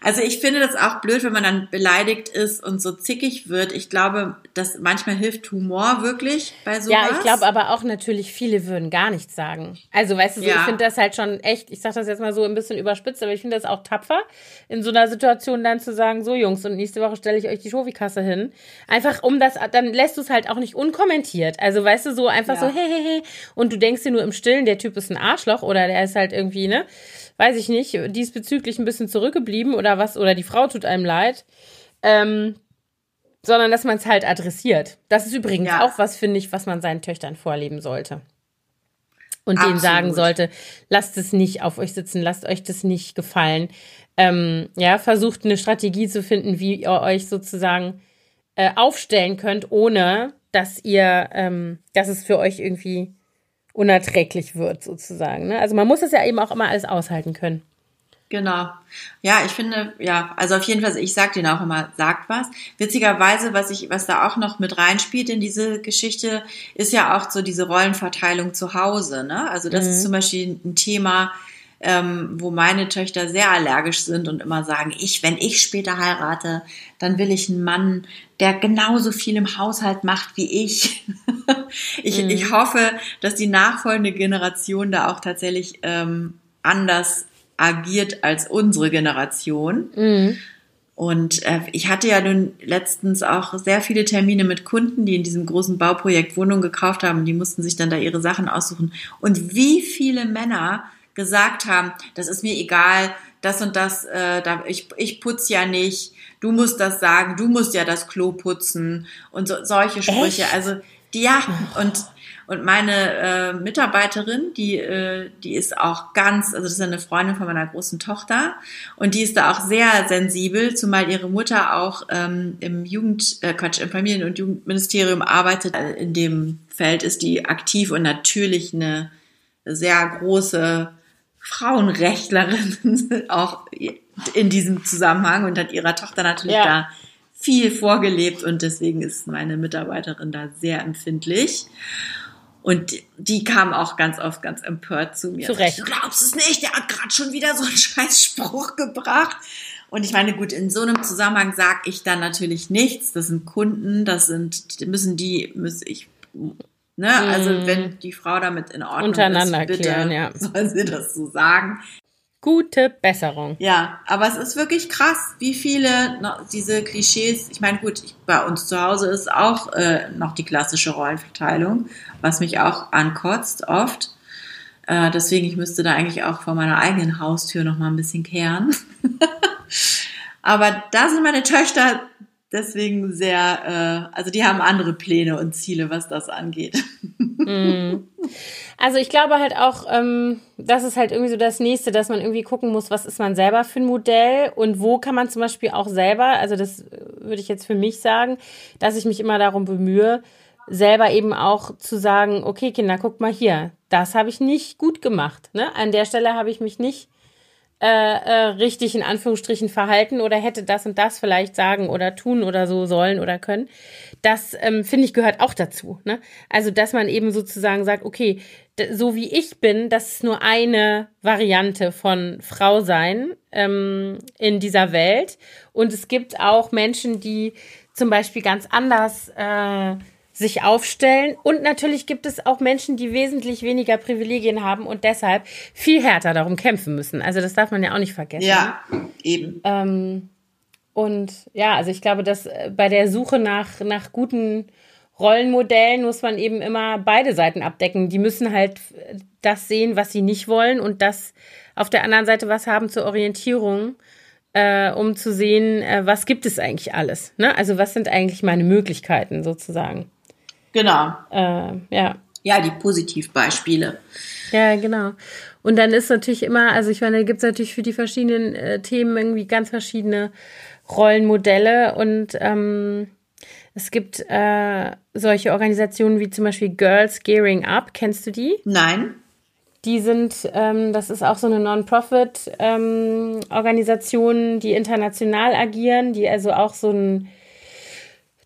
Also ich finde das auch blöd, wenn man dann beleidigt ist und so zickig wird. Ich glaube, dass manchmal hilft Humor wirklich bei sowas. Ja, ich glaube aber auch natürlich, viele würden gar nichts sagen. Also weißt du, so, ja. ich finde das halt schon echt, ich sage das jetzt mal so ein bisschen überspitzt, aber ich finde das auch tapfer, in so einer Situation dann zu sagen, so Jungs, und nächste Woche stelle ich euch die Schofi-Kasse hin. Einfach um das, dann lässt du es halt auch nicht unkommentiert. Also weißt du, so einfach ja. so, hey, hey, hey. Und du denkst dir nur im Stillen, der Typ ist ein Arschloch oder der ist halt irgendwie, ne? weiß ich nicht, diesbezüglich ein bisschen zurückgeblieben oder was, oder die Frau tut einem leid. Ähm, sondern dass man es halt adressiert. Das ist übrigens ja. auch was, finde ich, was man seinen Töchtern vorleben sollte. Und Absolut. denen sagen sollte, lasst es nicht auf euch sitzen, lasst euch das nicht gefallen. Ähm, ja, versucht eine Strategie zu finden, wie ihr euch sozusagen äh, aufstellen könnt, ohne dass ihr, ähm, dass es für euch irgendwie unerträglich wird, sozusagen. Ne? Also man muss es ja eben auch immer alles aushalten können. Genau. Ja, ich finde, ja, also auf jeden Fall, ich sag denen auch immer, sagt was. Witzigerweise, was ich, was da auch noch mit reinspielt in diese Geschichte, ist ja auch so diese Rollenverteilung zu Hause, ne? Also das mhm. ist zum Beispiel ein Thema, ähm, wo meine Töchter sehr allergisch sind und immer sagen, ich, wenn ich später heirate, dann will ich einen Mann, der genauso viel im Haushalt macht wie ich. ich, mhm. ich hoffe, dass die nachfolgende Generation da auch tatsächlich ähm, anders agiert als unsere Generation. Mhm. Und äh, ich hatte ja nun letztens auch sehr viele Termine mit Kunden, die in diesem großen Bauprojekt Wohnungen gekauft haben. Die mussten sich dann da ihre Sachen aussuchen. Und wie viele Männer gesagt haben, das ist mir egal, das und das, äh, da, ich, ich putz ja nicht, du musst das sagen, du musst ja das Klo putzen und so, solche Sprüche. Echt? Also die, ja, und und meine äh, Mitarbeiterin, die, äh, die ist auch ganz, also das ist eine Freundin von meiner großen Tochter und die ist da auch sehr sensibel, zumal ihre Mutter auch ähm, im Jugend, äh, Quatsch, im Familien- und Jugendministerium arbeitet. In dem Feld ist die aktiv und natürlich eine sehr große Frauenrechtlerin auch in diesem Zusammenhang und hat ihrer Tochter natürlich ja. da viel vorgelebt und deswegen ist meine Mitarbeiterin da sehr empfindlich. Und die kam auch ganz oft ganz empört zu mir. Zu Recht. Du glaubst es nicht, der hat gerade schon wieder so einen scheiß Spruch gebracht. Und ich meine, gut, in so einem Zusammenhang sage ich dann natürlich nichts. Das sind Kunden, das sind, müssen die, muss ich, ne, also mm. wenn die Frau damit in Ordnung Untereinander ist, bitte klären, ja. soll sie das so sagen. Gute Besserung. Ja, aber es ist wirklich krass, wie viele noch diese Klischees, ich meine, gut, ich, bei uns zu Hause ist auch äh, noch die klassische Rollenverteilung, was mich auch ankotzt oft. Äh, deswegen, ich müsste da eigentlich auch vor meiner eigenen Haustür noch mal ein bisschen kehren. aber da sind meine Töchter deswegen sehr, äh, also die haben andere Pläne und Ziele, was das angeht. mm. Also ich glaube halt auch, ähm, das ist halt irgendwie so das Nächste, dass man irgendwie gucken muss, was ist man selber für ein Modell und wo kann man zum Beispiel auch selber, also das würde ich jetzt für mich sagen, dass ich mich immer darum bemühe, selber eben auch zu sagen, okay Kinder, guckt mal hier, das habe ich nicht gut gemacht. Ne? An der Stelle habe ich mich nicht äh, äh, richtig in Anführungsstrichen verhalten oder hätte das und das vielleicht sagen oder tun oder so sollen oder können. Das ähm, finde ich gehört auch dazu. Ne? Also dass man eben sozusagen sagt, okay, so wie ich bin, das ist nur eine Variante von Frau sein ähm, in dieser Welt. Und es gibt auch Menschen, die zum Beispiel ganz anders äh, sich aufstellen. Und natürlich gibt es auch Menschen, die wesentlich weniger Privilegien haben und deshalb viel härter darum kämpfen müssen. Also das darf man ja auch nicht vergessen. Ja, eben. Ähm, und ja, also ich glaube, dass äh, bei der Suche nach, nach guten Rollenmodellen muss man eben immer beide Seiten abdecken. Die müssen halt das sehen, was sie nicht wollen und das auf der anderen Seite was haben zur Orientierung, äh, um zu sehen, äh, was gibt es eigentlich alles. Ne? Also was sind eigentlich meine Möglichkeiten sozusagen. Genau. Äh, ja. Ja, die Positivbeispiele. Ja, genau. Und dann ist natürlich immer, also ich meine, da gibt es natürlich für die verschiedenen äh, Themen irgendwie ganz verschiedene Rollenmodelle und ähm, es gibt äh, solche Organisationen wie zum Beispiel Girls Gearing Up. Kennst du die? Nein. Die sind, ähm, das ist auch so eine Non-Profit-Organisation, ähm, die international agieren, die also auch so ein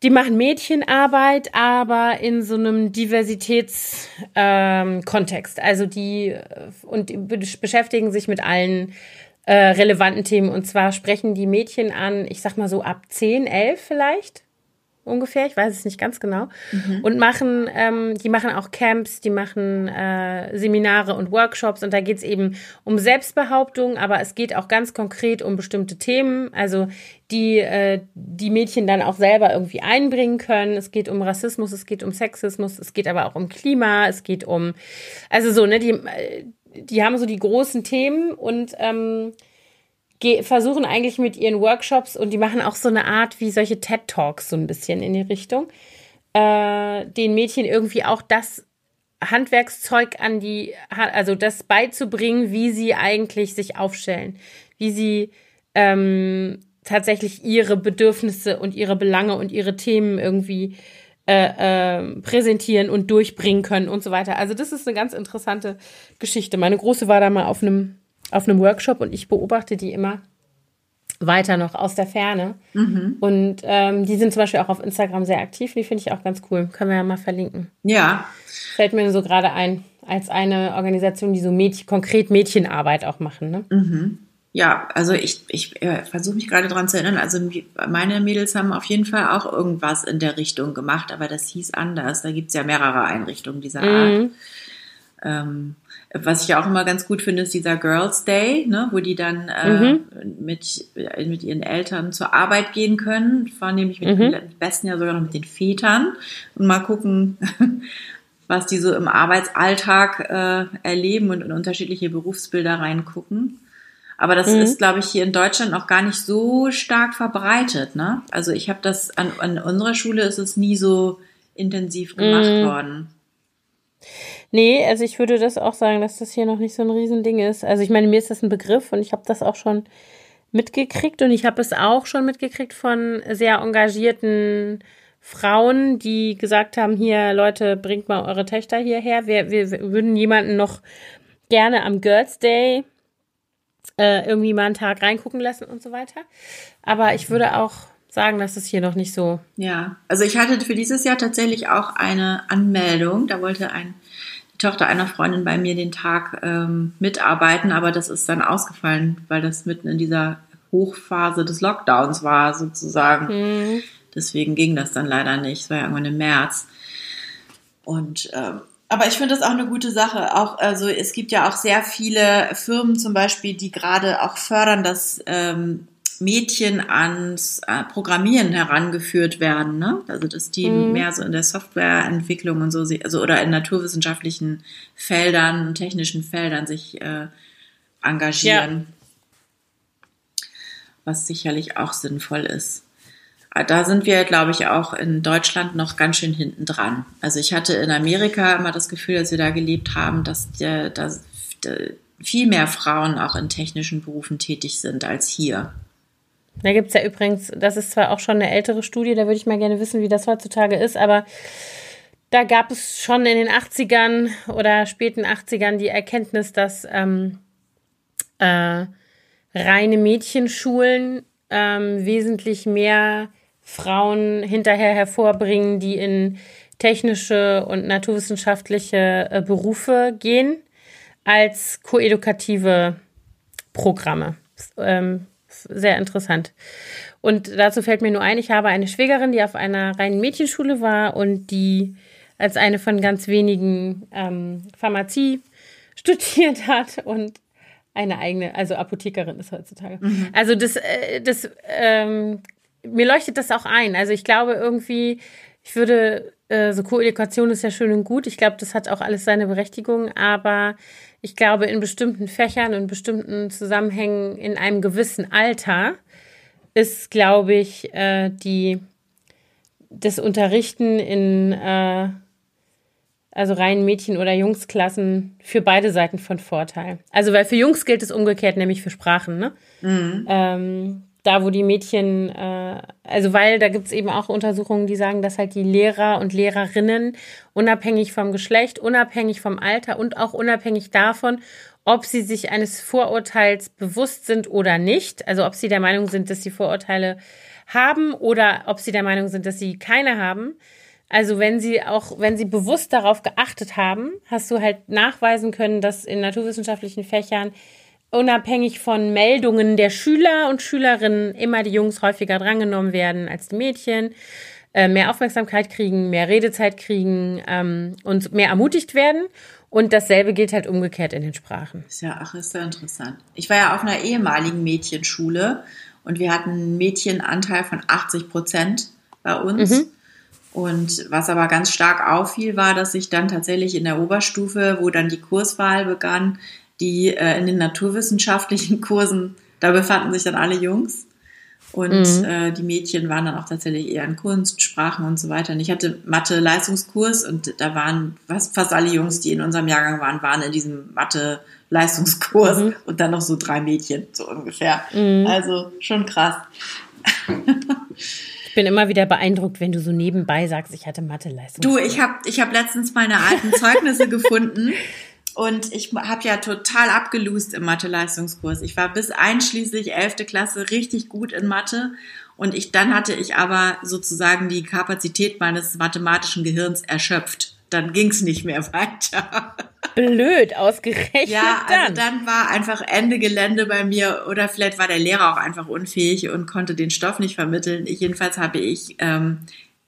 die machen Mädchenarbeit, aber in so einem Diversitätskontext. Ähm, also die äh, und die beschäftigen sich mit allen äh, relevanten Themen. Und zwar sprechen die Mädchen an, ich sag mal so ab 10, 11 vielleicht ungefähr, ich weiß es nicht ganz genau, mhm. und machen, ähm, die machen auch Camps, die machen äh, Seminare und Workshops und da geht es eben um Selbstbehauptung, aber es geht auch ganz konkret um bestimmte Themen, also die äh, die Mädchen dann auch selber irgendwie einbringen können. Es geht um Rassismus, es geht um Sexismus, es geht aber auch um Klima, es geht um, also so, ne, die, äh, die haben so die großen Themen und ähm, versuchen eigentlich mit ihren Workshops und die machen auch so eine Art wie solche TED Talks so ein bisschen in die Richtung, äh, den Mädchen irgendwie auch das Handwerkszeug an die, also das beizubringen, wie sie eigentlich sich aufstellen, wie sie ähm, tatsächlich ihre Bedürfnisse und ihre Belange und ihre Themen irgendwie äh, äh, präsentieren und durchbringen können und so weiter. Also das ist eine ganz interessante Geschichte. Meine Große war da mal auf einem auf einem Workshop und ich beobachte die immer weiter noch aus der Ferne. Mhm. Und ähm, die sind zum Beispiel auch auf Instagram sehr aktiv. Die finde ich auch ganz cool. Können wir ja mal verlinken. Ja. Fällt mir so gerade ein, als eine Organisation, die so Mädchen, konkret Mädchenarbeit auch machen. Ne? Mhm. Ja, also ich, ich äh, versuche mich gerade daran zu erinnern. Also meine Mädels haben auf jeden Fall auch irgendwas in der Richtung gemacht, aber das hieß anders. Da gibt es ja mehrere Einrichtungen dieser Art. Mhm. Ähm, Was ich ja auch immer ganz gut finde, ist dieser Girls Day, ne, wo die dann äh, mhm. mit, mit ihren Eltern zur Arbeit gehen können, vornehmlich mit mhm. am besten ja sogar noch mit den Vätern und mal gucken, was die so im Arbeitsalltag äh, erleben und in unterschiedliche Berufsbilder reingucken. Aber das mhm. ist, glaube ich, hier in Deutschland auch gar nicht so stark verbreitet. Ne? Also ich habe das an, an unserer Schule ist es nie so intensiv gemacht mhm. worden. Nee, also ich würde das auch sagen, dass das hier noch nicht so ein Riesending ist. Also ich meine, mir ist das ein Begriff und ich habe das auch schon mitgekriegt und ich habe es auch schon mitgekriegt von sehr engagierten Frauen, die gesagt haben, hier Leute, bringt mal eure Töchter hierher. Wir, wir würden jemanden noch gerne am Girls Day äh, irgendwie mal einen Tag reingucken lassen und so weiter. Aber ich würde auch sagen, dass es hier noch nicht so. Ja, also ich hatte für dieses Jahr tatsächlich auch eine Anmeldung. Da wollte ein Tochter einer Freundin bei mir den Tag ähm, mitarbeiten, aber das ist dann ausgefallen, weil das mitten in dieser Hochphase des Lockdowns war, sozusagen. Mhm. Deswegen ging das dann leider nicht. Es war ja irgendwann im März. Und ähm, aber ich finde das auch eine gute Sache. Auch also es gibt ja auch sehr viele Firmen zum Beispiel, die gerade auch fördern, dass ähm, Mädchen ans äh, Programmieren herangeführt werden, ne? Also dass die mhm. mehr so in der Softwareentwicklung und so, also oder in naturwissenschaftlichen Feldern und technischen Feldern sich äh, engagieren. Ja. Was sicherlich auch sinnvoll ist. Ah, da sind wir, glaube ich, auch in Deutschland noch ganz schön hinten dran. Also ich hatte in Amerika immer das Gefühl, als wir da gelebt haben, dass, der, dass viel mehr Frauen auch in technischen Berufen tätig sind als hier. Da gibt es ja übrigens, das ist zwar auch schon eine ältere Studie, da würde ich mal gerne wissen, wie das heutzutage ist, aber da gab es schon in den 80ern oder späten 80ern die Erkenntnis, dass ähm, äh, reine Mädchenschulen ähm, wesentlich mehr Frauen hinterher hervorbringen, die in technische und naturwissenschaftliche äh, Berufe gehen, als koedukative Programme. Ähm, sehr interessant. Und dazu fällt mir nur ein, ich habe eine Schwägerin, die auf einer reinen Mädchenschule war und die als eine von ganz wenigen ähm, Pharmazie studiert hat und eine eigene, also Apothekerin ist heutzutage. Mhm. Also das, äh, das, ähm, mir leuchtet das auch ein. Also ich glaube irgendwie, ich würde, äh, so Koedukation ist ja schön und gut. Ich glaube, das hat auch alles seine Berechtigung, aber ich glaube, in bestimmten Fächern, in bestimmten Zusammenhängen, in einem gewissen Alter ist, glaube ich, äh, die, das Unterrichten in äh, also rein Mädchen- oder Jungsklassen für beide Seiten von Vorteil. Also weil für Jungs gilt es umgekehrt, nämlich für Sprachen, ne? Mhm. Ähm, da, wo die Mädchen, äh, also weil da gibt's eben auch Untersuchungen, die sagen, dass halt die Lehrer und Lehrerinnen unabhängig vom Geschlecht, unabhängig vom Alter und auch unabhängig davon, ob sie sich eines Vorurteils bewusst sind oder nicht, also ob sie der Meinung sind, dass sie Vorurteile haben oder ob sie der Meinung sind, dass sie keine haben. Also wenn sie auch, wenn sie bewusst darauf geachtet haben, hast du halt nachweisen können, dass in naturwissenschaftlichen Fächern unabhängig von Meldungen der Schüler und Schülerinnen immer die Jungs häufiger drangenommen werden als die Mädchen, äh, mehr Aufmerksamkeit kriegen, mehr Redezeit kriegen ähm, und mehr ermutigt werden. Und dasselbe gilt halt umgekehrt in den Sprachen. Ist ja, ach, ist ja interessant. Ich war ja auf einer ehemaligen Mädchenschule und wir hatten einen Mädchenanteil von 80 Prozent bei uns. Mhm. Und was aber ganz stark auffiel, war, dass ich dann tatsächlich in der Oberstufe, wo dann die Kurswahl begann, die äh, in den naturwissenschaftlichen Kursen, da befanden sich dann alle Jungs. Und mhm. äh, die Mädchen waren dann auch tatsächlich eher in Kunst, Sprachen und so weiter. Und ich hatte Mathe-Leistungskurs und da waren fast, fast alle Jungs, die in unserem Jahrgang waren, waren in diesem Mathe-Leistungskurs mhm. und dann noch so drei Mädchen, so ungefähr. Mhm. Also schon krass. Ich bin immer wieder beeindruckt, wenn du so nebenbei sagst, ich hatte Mathe-Leistungskurs. Du, ich habe ich hab letztens meine alten Zeugnisse gefunden und ich habe ja total abgelust im Mathe-Leistungskurs. Ich war bis einschließlich 11. Klasse richtig gut in Mathe. Und ich, dann hatte ich aber sozusagen die Kapazität meines mathematischen Gehirns erschöpft. Dann ging es nicht mehr weiter. Blöd ausgerechnet. Ja, also dann war einfach Ende Gelände bei mir oder vielleicht war der Lehrer auch einfach unfähig und konnte den Stoff nicht vermitteln. Ich, jedenfalls habe ich ähm,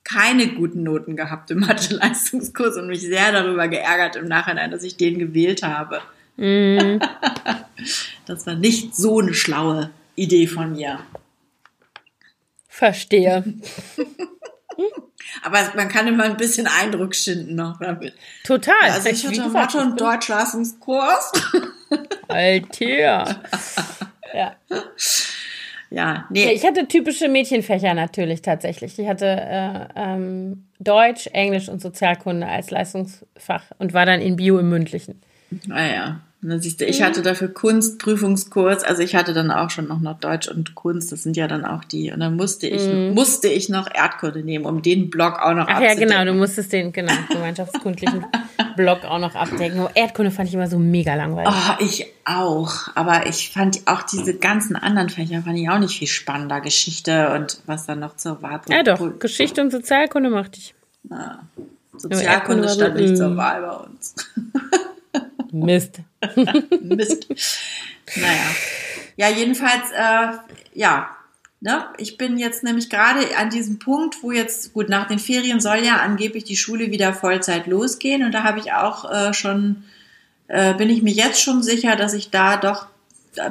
keine guten Noten gehabt im Mathe-Leistungskurs und mich sehr darüber geärgert im Nachhinein, dass ich den gewählt habe. Mm. Das war nicht so eine schlaue Idee von mir. Verstehe. Aber man kann immer ein bisschen Eindruck schinden noch damit. Total. Also ich hatte Mathe- und Deutschleistungskurs. Alter. ja. Ja, nee. Ja, ich hatte typische Mädchenfächer natürlich tatsächlich. Ich hatte äh, ähm, Deutsch, Englisch und Sozialkunde als Leistungsfach und war dann in Bio im Mündlichen. Naja. Ah, dann siehst du, ich hatte dafür Kunstprüfungskurs, also ich hatte dann auch schon noch, Deutsch und Kunst, das sind ja dann auch die. Und dann musste ich, mhm. musste ich noch Erdkunde nehmen, um den Block auch noch Ach abzudecken. ja, genau, du musstest den, genau, gemeinschaftskundlichen Block auch noch abdecken. Erdkunde fand ich immer so mega langweilig. Oh, ich auch. Aber ich fand auch diese ganzen anderen Fächer fand ich auch nicht viel spannender. Geschichte und was dann noch zur Wahl. Ja doch, Geschichte und Sozialkunde mochte ich. Na, Sozialkunde stand nicht zur Wahl bei uns. Mist. Mist. Naja. Ja, jedenfalls, äh, ja. Ne? Ich bin jetzt nämlich gerade an diesem Punkt, wo jetzt, gut, nach den Ferien soll ja angeblich die Schule wieder Vollzeit losgehen. Und da habe ich auch äh, schon, äh, bin ich mir jetzt schon sicher, dass ich da doch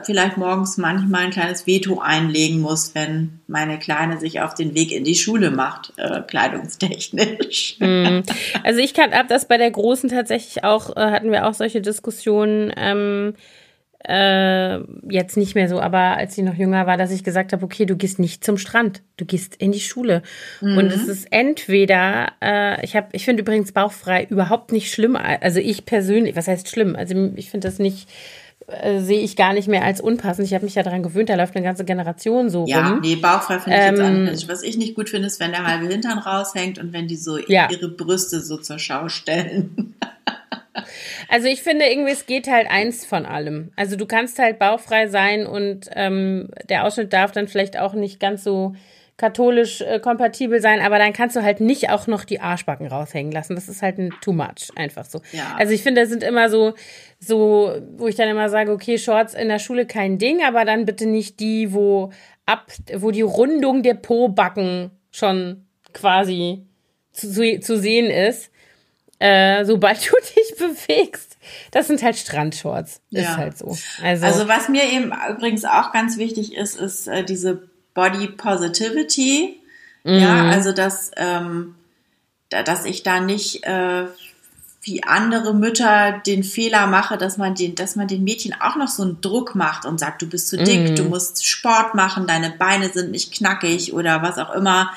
vielleicht morgens manchmal ein kleines Veto einlegen muss, wenn meine Kleine sich auf den Weg in die Schule macht, äh, kleidungstechnisch. Mm. Also ich kann ab, dass bei der Großen tatsächlich auch, äh, hatten wir auch solche Diskussionen, ähm, äh, jetzt nicht mehr so, aber als sie noch jünger war, dass ich gesagt habe, okay, du gehst nicht zum Strand, du gehst in die Schule. Mhm. Und es ist entweder, äh, ich habe, ich finde übrigens bauchfrei überhaupt nicht schlimm, also ich persönlich, was heißt schlimm? Also ich finde das nicht äh, sehe ich gar nicht mehr als unpassend. Ich habe mich ja daran gewöhnt, da läuft eine ganze Generation so ja, rum. nee, bauchfrei finde ich ähm, jetzt anders. Was ich nicht gut finde, ist, wenn der halbe Hintern raushängt und wenn die so ja. ihre Brüste so zur Schau stellen. Also ich finde irgendwie, es geht halt eins von allem. Also du kannst halt bauchfrei sein und ähm, der Ausschnitt darf dann vielleicht auch nicht ganz so katholisch äh, kompatibel sein, aber dann kannst du halt nicht auch noch die Arschbacken raushängen lassen. Das ist halt ein too much, einfach so. Ja. Also ich finde, das sind immer so, so, wo ich dann immer sage, okay, Shorts in der Schule kein Ding, aber dann bitte nicht die, wo ab, wo die Rundung der Po-Backen schon quasi zu, zu, zu sehen ist. Äh, sobald du dich bewegst. Das sind halt Strandshorts. Ist ja. halt so. Also, also was mir eben übrigens auch ganz wichtig ist, ist äh, diese Body Positivity. Mhm. Ja, also dass, ähm, dass ich da nicht äh, wie andere Mütter den Fehler mache, dass man den, dass man den Mädchen auch noch so einen Druck macht und sagt, du bist zu dick, mhm. du musst Sport machen, deine Beine sind nicht knackig oder was auch immer.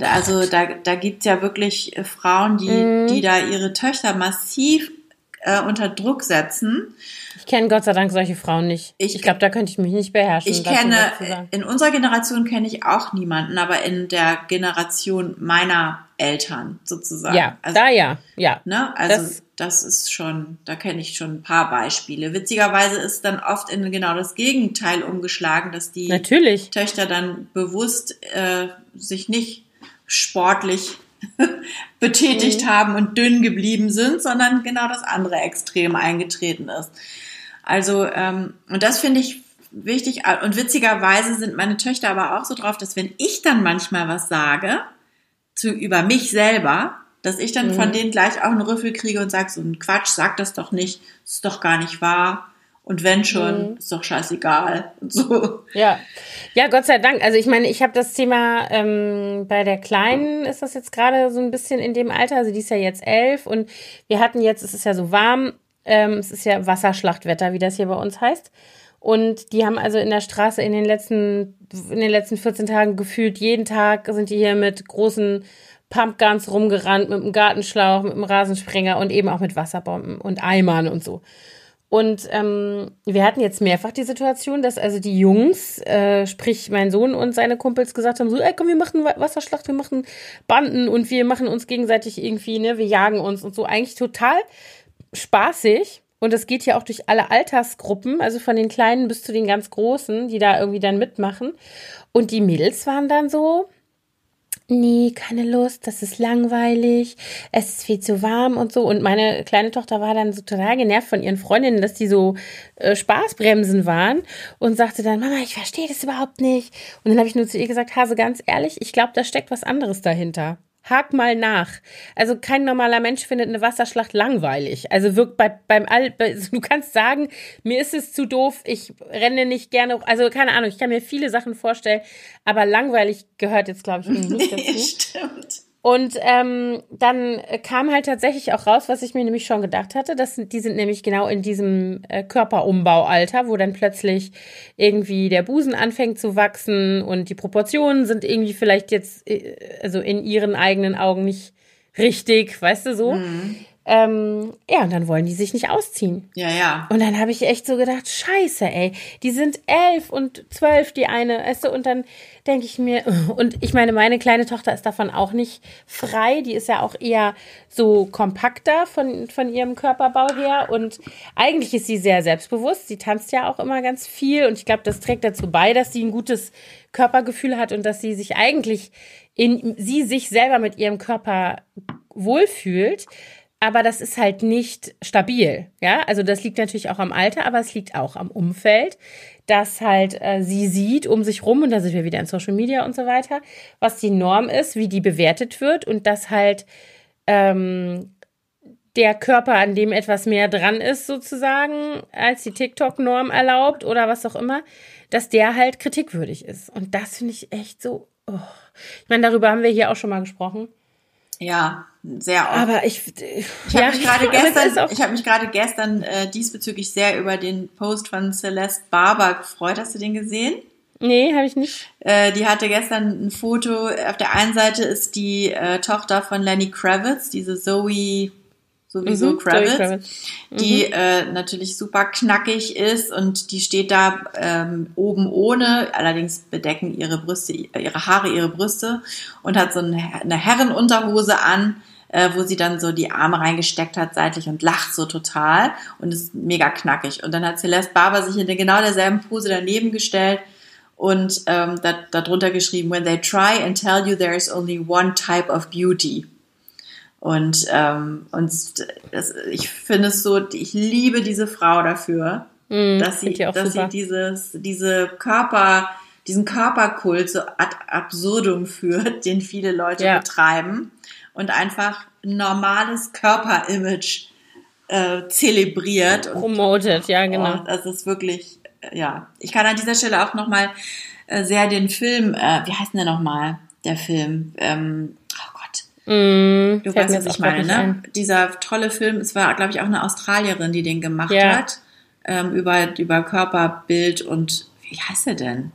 Also da, da gibt's ja wirklich äh, Frauen, die, mhm. die da ihre Töchter massiv äh, unter Druck setzen. Ich kenne Gott sei Dank solche Frauen nicht. Ich, ich glaube, da könnte ich mich nicht beherrschen. Ich kenne, in unserer Generation kenne ich auch niemanden, aber in der Generation meiner Eltern sozusagen. Ja, also, da ja, ja. Ne? Also das, das ist schon, da kenne ich schon ein paar Beispiele. Witzigerweise ist dann oft in genau das Gegenteil umgeschlagen, dass die natürlich. Töchter dann bewusst äh, sich nicht sportlich betätigt mhm. haben und dünn geblieben sind, sondern genau das andere Extrem eingetreten ist. Also, ähm, und das finde ich wichtig. Und witzigerweise sind meine Töchter aber auch so drauf, dass wenn ich dann manchmal was sage, zu, über mich selber, dass ich dann mhm. von denen gleich auch einen Rüffel kriege und sage, so ein Quatsch, sag das doch nicht, ist doch gar nicht wahr. Und wenn schon, mhm. ist doch scheißegal. Und so. Ja. Ja, Gott sei Dank. Also ich meine, ich habe das Thema ähm, bei der Kleinen ist das jetzt gerade so ein bisschen in dem Alter. Also die ist ja jetzt elf und wir hatten jetzt, es ist ja so warm, ähm, es ist ja Wasserschlachtwetter, wie das hier bei uns heißt. Und die haben also in der Straße in den letzten, in den letzten 14 Tagen gefühlt jeden Tag sind die hier mit großen Pumpguns rumgerannt, mit einem Gartenschlauch, mit einem Rasensprenger und eben auch mit Wasserbomben und Eimern und so. Und ähm, wir hatten jetzt mehrfach die Situation, dass also die Jungs, äh, sprich mein Sohn und seine Kumpels gesagt haben, so, ey, komm, wir machen Wasserschlacht, wir machen Banden und wir machen uns gegenseitig irgendwie, ne, wir jagen uns und so. Eigentlich total spaßig. Und das geht ja auch durch alle Altersgruppen, also von den Kleinen bis zu den ganz Großen, die da irgendwie dann mitmachen. Und die Mädels waren dann so, nee, keine Lust, das ist langweilig, es ist viel zu warm und so. Und meine kleine Tochter war dann so total genervt von ihren Freundinnen, dass die so äh, Spaßbremsen waren und sagte dann, Mama, ich verstehe das überhaupt nicht. Und dann habe ich nur zu ihr gesagt, Hase, ganz ehrlich, ich glaube, da steckt was anderes dahinter. Hak mal nach. Also kein normaler Mensch findet eine Wasserschlacht langweilig. Also wirkt bei, beim All, du kannst sagen, mir ist es zu doof, ich renne nicht gerne, also keine Ahnung, ich kann mir viele Sachen vorstellen, aber langweilig gehört jetzt, glaube ich, nicht dazu. Nee, stimmt. Und ähm, dann kam halt tatsächlich auch raus, was ich mir nämlich schon gedacht hatte. dass die sind nämlich genau in diesem äh, Körperumbaualter, wo dann plötzlich irgendwie der Busen anfängt zu wachsen und die Proportionen sind irgendwie vielleicht jetzt äh, also in ihren eigenen Augen nicht richtig, weißt du so. Mhm. Ähm, ja, und dann wollen die sich nicht ausziehen. Ja, ja. Und dann habe ich echt so gedacht, scheiße, ey, die sind elf und zwölf, die eine, weißt du, und dann denke ich mir, und ich meine, meine kleine Tochter ist davon auch nicht frei, die ist ja auch eher so kompakter von, von ihrem Körperbau her. Und eigentlich ist sie sehr selbstbewusst, sie tanzt ja auch immer ganz viel. Und ich glaube, das trägt dazu bei, dass sie ein gutes Körpergefühl hat und dass sie sich eigentlich in, sie sich selber mit ihrem Körper wohlfühlt aber das ist halt nicht stabil. Ja, also das liegt natürlich auch am Alter, aber es liegt auch am Umfeld, dass halt äh, sie sieht um sich rum und da sind wir wieder in Social Media und so weiter, was die Norm ist, wie die bewertet wird und dass halt ähm, der Körper, an dem etwas mehr dran ist, sozusagen, als die TikTok-Norm erlaubt oder was auch immer, dass der halt kritikwürdig ist. Und das finde ich echt so. Oh. Ich meine, darüber haben wir hier auch schon mal gesprochen. Ja, sehr oft. Aber ich, ich habe mich gerade gestern, ich habe mich gerade gestern äh, diesbezüglich sehr über den Post von Celeste Barber gefreut. Hast du den gesehen? Nee, habe ich nicht. Äh, die hatte gestern ein Foto. Auf der einen Seite ist die äh, Tochter von Lenny Kravitz, diese Zoe sowieso mhm, Kravitz, Kravitz. Mhm. die äh, natürlich super knackig ist und die steht da ähm, oben ohne, allerdings bedecken ihre Brüste, ihre Haare ihre Brüste und hat so eine Herrenunterhose an, äh, wo sie dann so die Arme reingesteckt hat seitlich und lacht so total und ist mega knackig. Und dann hat Celeste Barber sich in genau derselben Pose daneben gestellt und ähm, darunter geschrieben, when they try and tell you there is only one type of beauty. Und, ähm, und das, ich finde es so, ich liebe diese Frau dafür, mm, dass sie, dass sie dieses, diese Körper, diesen Körperkult so ad absurdum führt, den viele Leute ja. betreiben und einfach ein normales Körperimage äh, zelebriert. Promoted, ja, genau. Oh, das ist wirklich, äh, ja. Ich kann an dieser Stelle auch nochmal äh, sehr den Film, äh, wie heißt denn der nochmal, der Film? Ähm, Mm, du weißt, was ich meine, ne? Ein. Dieser tolle Film, es war, glaube ich, auch eine Australierin, die den gemacht ja. hat, ähm, über, über Körperbild und wie heißt er denn?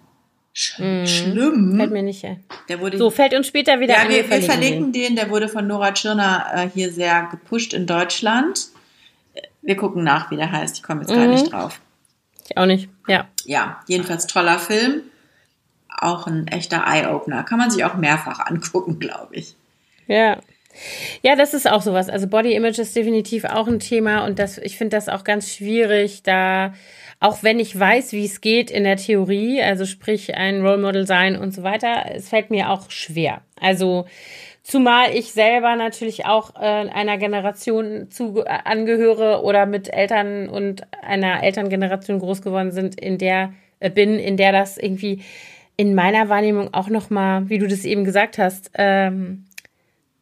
Sch mm, schlimm. Fällt mir nicht ein. Der wurde, so, fällt uns später wieder ja, ein. Wir, wir verlinken den. den, der wurde von Nora Tschirner äh, hier sehr gepusht in Deutschland. Wir gucken nach, wie der heißt. Ich komme jetzt mhm. gar nicht drauf. Ich auch nicht, ja. Ja, jedenfalls toller Film. Auch ein echter Eye-Opener. Kann man sich auch mehrfach angucken, glaube ich. Ja. Ja, das ist auch sowas. Also Body Image ist definitiv auch ein Thema und das, ich finde das auch ganz schwierig, da, auch wenn ich weiß, wie es geht in der Theorie, also sprich ein Role Model sein und so weiter, es fällt mir auch schwer. Also, Zumal ich selber natürlich auch äh, einer Generation zu äh, angehöre oder mit Eltern und einer Elterngeneration groß geworden sind, in der äh, bin, in der das irgendwie in meiner Wahrnehmung auch noch mal, wie du das eben gesagt hast, ähm,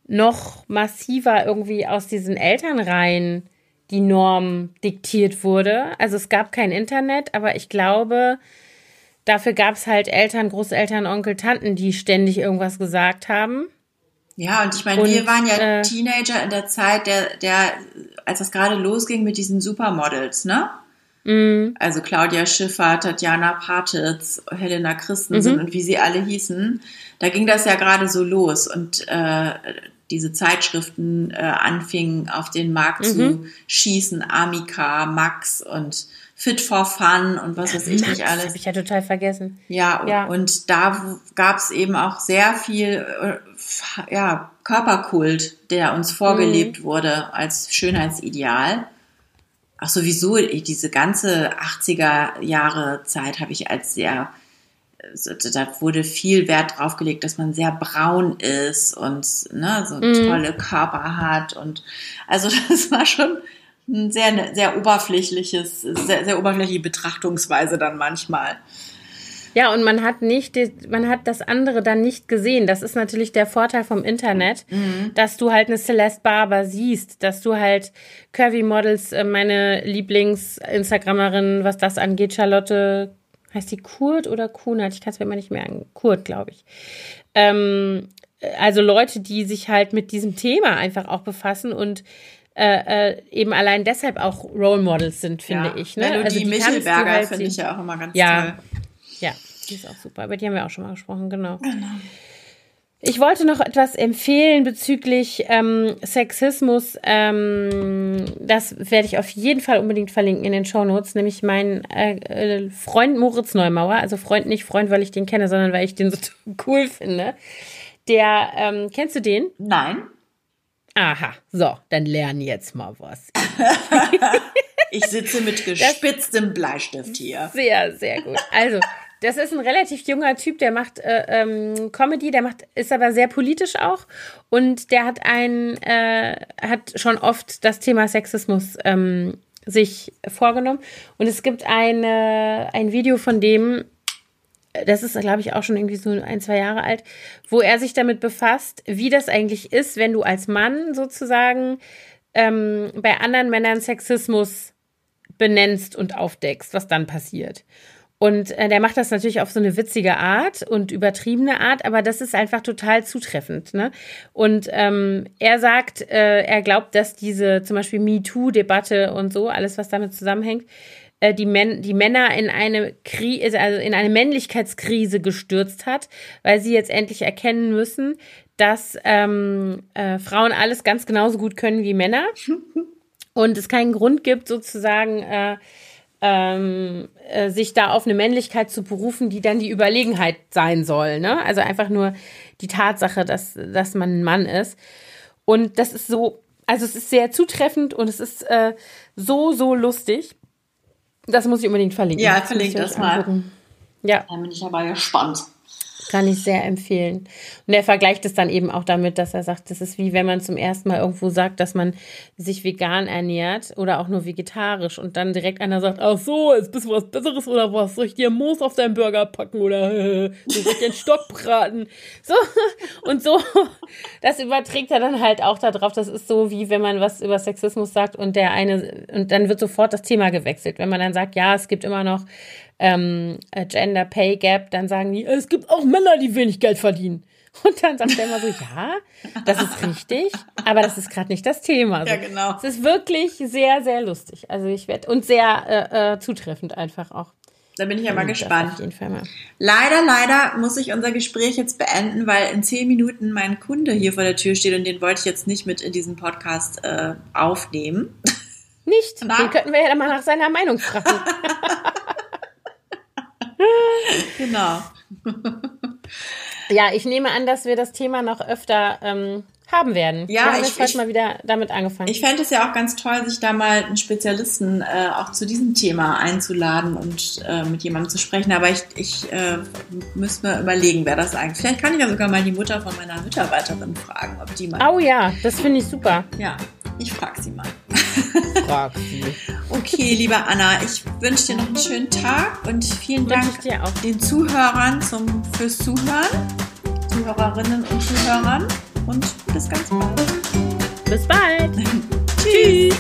noch massiver irgendwie aus diesen Elternreihen die Norm diktiert wurde. Also es gab kein Internet, aber ich glaube, dafür gab es halt Eltern, Großeltern, Onkel, Tanten, die ständig irgendwas gesagt haben. Ja, und ich meine, wir waren ja äh, Teenager in der Zeit, der, der, als das gerade losging mit diesen Supermodels, ne? Mm. Also Claudia Schiffer, Tatjana Patitz, Helena Christensen mhm. und wie sie alle hießen. Da ging das ja gerade so los und äh, diese Zeitschriften äh, anfingen auf den Markt mhm. zu schießen, Amica, Max und Fit for Fun und was weiß ich Max, nicht alles. Habe ich ja total vergessen. Ja, ja. und da gab es eben auch sehr viel äh, ja, Körperkult, der uns vorgelebt mhm. wurde als Schönheitsideal. Ach sowieso, diese ganze 80er Jahre Zeit habe ich als sehr da wurde viel Wert drauf gelegt, dass man sehr braun ist und ne, so mm. tolle Körper hat und also das war schon ein sehr sehr oberflächliches, sehr, sehr oberflächliche Betrachtungsweise dann manchmal. Ja, und man hat nicht, man hat das andere dann nicht gesehen. Das ist natürlich der Vorteil vom Internet, mhm. dass du halt eine Celeste Barber siehst, dass du halt Curvy Models, äh, meine Lieblings-Instagramerin, was das angeht, Charlotte, heißt die Kurt oder Kunert? Ich kann es mir immer nicht merken. Kurt, glaube ich. Ähm, also Leute, die sich halt mit diesem Thema einfach auch befassen und äh, äh, eben allein deshalb auch Role Models sind, finde ja. ich. Ne? Melodie also die Michelberger halt finde ich ja auch immer ganz ja. toll. Ja, die ist auch super. Über die haben wir auch schon mal gesprochen, genau. Genau. Ich wollte noch etwas empfehlen bezüglich ähm, Sexismus. Ähm, das werde ich auf jeden Fall unbedingt verlinken in den Show Notes, nämlich mein äh, äh, Freund Moritz Neumauer. Also Freund nicht Freund, weil ich den kenne, sondern weil ich den so cool finde. Der, ähm, kennst du den? Nein. Aha, so, dann lernen jetzt mal was. ich sitze mit gespitztem Bleistift hier. Sehr, sehr gut. Also, das ist ein relativ junger Typ, der macht äh, ähm, Comedy, der macht, ist aber sehr politisch auch und der hat ein, äh, hat schon oft das Thema Sexismus ähm, sich vorgenommen. Und es gibt eine, ein Video von dem, das ist, glaube ich, auch schon irgendwie so ein, zwei Jahre alt, wo er sich damit befasst, wie das eigentlich ist, wenn du als Mann sozusagen ähm, bei anderen Männern Sexismus benennst und aufdeckst, was dann passiert. Und äh, der macht das natürlich auf so eine witzige Art und übertriebene Art, aber das ist einfach total zutreffend. Ne? Und ähm, er sagt, äh, er glaubt, dass diese zum Beispiel MeToo-Debatte und so, alles, was damit zusammenhängt, äh, die, Män die Männer in eine Krise, also in eine Männlichkeitskrise gestürzt hat, weil sie jetzt endlich erkennen müssen, dass ähm, äh, Frauen alles ganz genauso gut können wie Männer und es keinen Grund gibt, sozusagen äh, ähm, äh, sich da auf eine Männlichkeit zu berufen, die dann die Überlegenheit sein soll. Ne? Also einfach nur die Tatsache, dass, dass man ein Mann ist. Und das ist so, also es ist sehr zutreffend und es ist äh, so, so lustig. Das muss ich unbedingt verlinken. Ja, verlinke das mal. Angucken. Ja. Da bin ich aber gespannt. Kann ich sehr empfehlen. Und er vergleicht es dann eben auch damit, dass er sagt, das ist wie wenn man zum ersten Mal irgendwo sagt, dass man sich vegan ernährt oder auch nur vegetarisch und dann direkt einer sagt, ach so, jetzt bist du was Besseres oder was? Soll ich dir Moos auf deinen Burger packen oder soll ich dir einen Stock braten? So und so. Das überträgt er dann halt auch darauf. Das ist so wie wenn man was über Sexismus sagt und der eine und dann wird sofort das Thema gewechselt. Wenn man dann sagt, ja, es gibt immer noch ähm, äh, Gender Pay Gap, dann sagen die, es gibt auch Männer, die wenig Geld verdienen. Und dann sagt er immer so, ja, das ist richtig, aber das ist gerade nicht das Thema. So. Ja, genau. Es ist wirklich sehr, sehr lustig. Also ich werde und sehr äh, äh, zutreffend einfach auch. Da bin ich ja mal gespannt. Auf jeden Fall mal. Leider, leider muss ich unser Gespräch jetzt beenden, weil in zehn Minuten mein Kunde hier vor der Tür steht und den wollte ich jetzt nicht mit in diesen Podcast äh, aufnehmen. Nicht? Na? Den könnten wir ja mal nach seiner Meinung fragen. genau. ja, ich nehme an, dass wir das Thema noch öfter ähm, haben werden. Ja, wir haben ich, jetzt mal wieder damit angefangen. Ich fände es ja auch ganz toll, sich da mal einen Spezialisten äh, auch zu diesem Thema einzuladen und äh, mit jemandem zu sprechen. Aber ich, ich äh, müsste mir überlegen, wer das eigentlich. Vielleicht kann ich ja sogar mal die Mutter von meiner Mitarbeiterin fragen, ob die mal. Oh ja, das finde ich super. Ja, ich frage sie mal. Frag sie. Okay, liebe Anna, ich wünsche dir noch einen schönen Tag und vielen Dank den Zuhörern zum, fürs Zuhören, Zuhörerinnen und Zuhörern und bis ganz bald. Bis bald. Tschüss.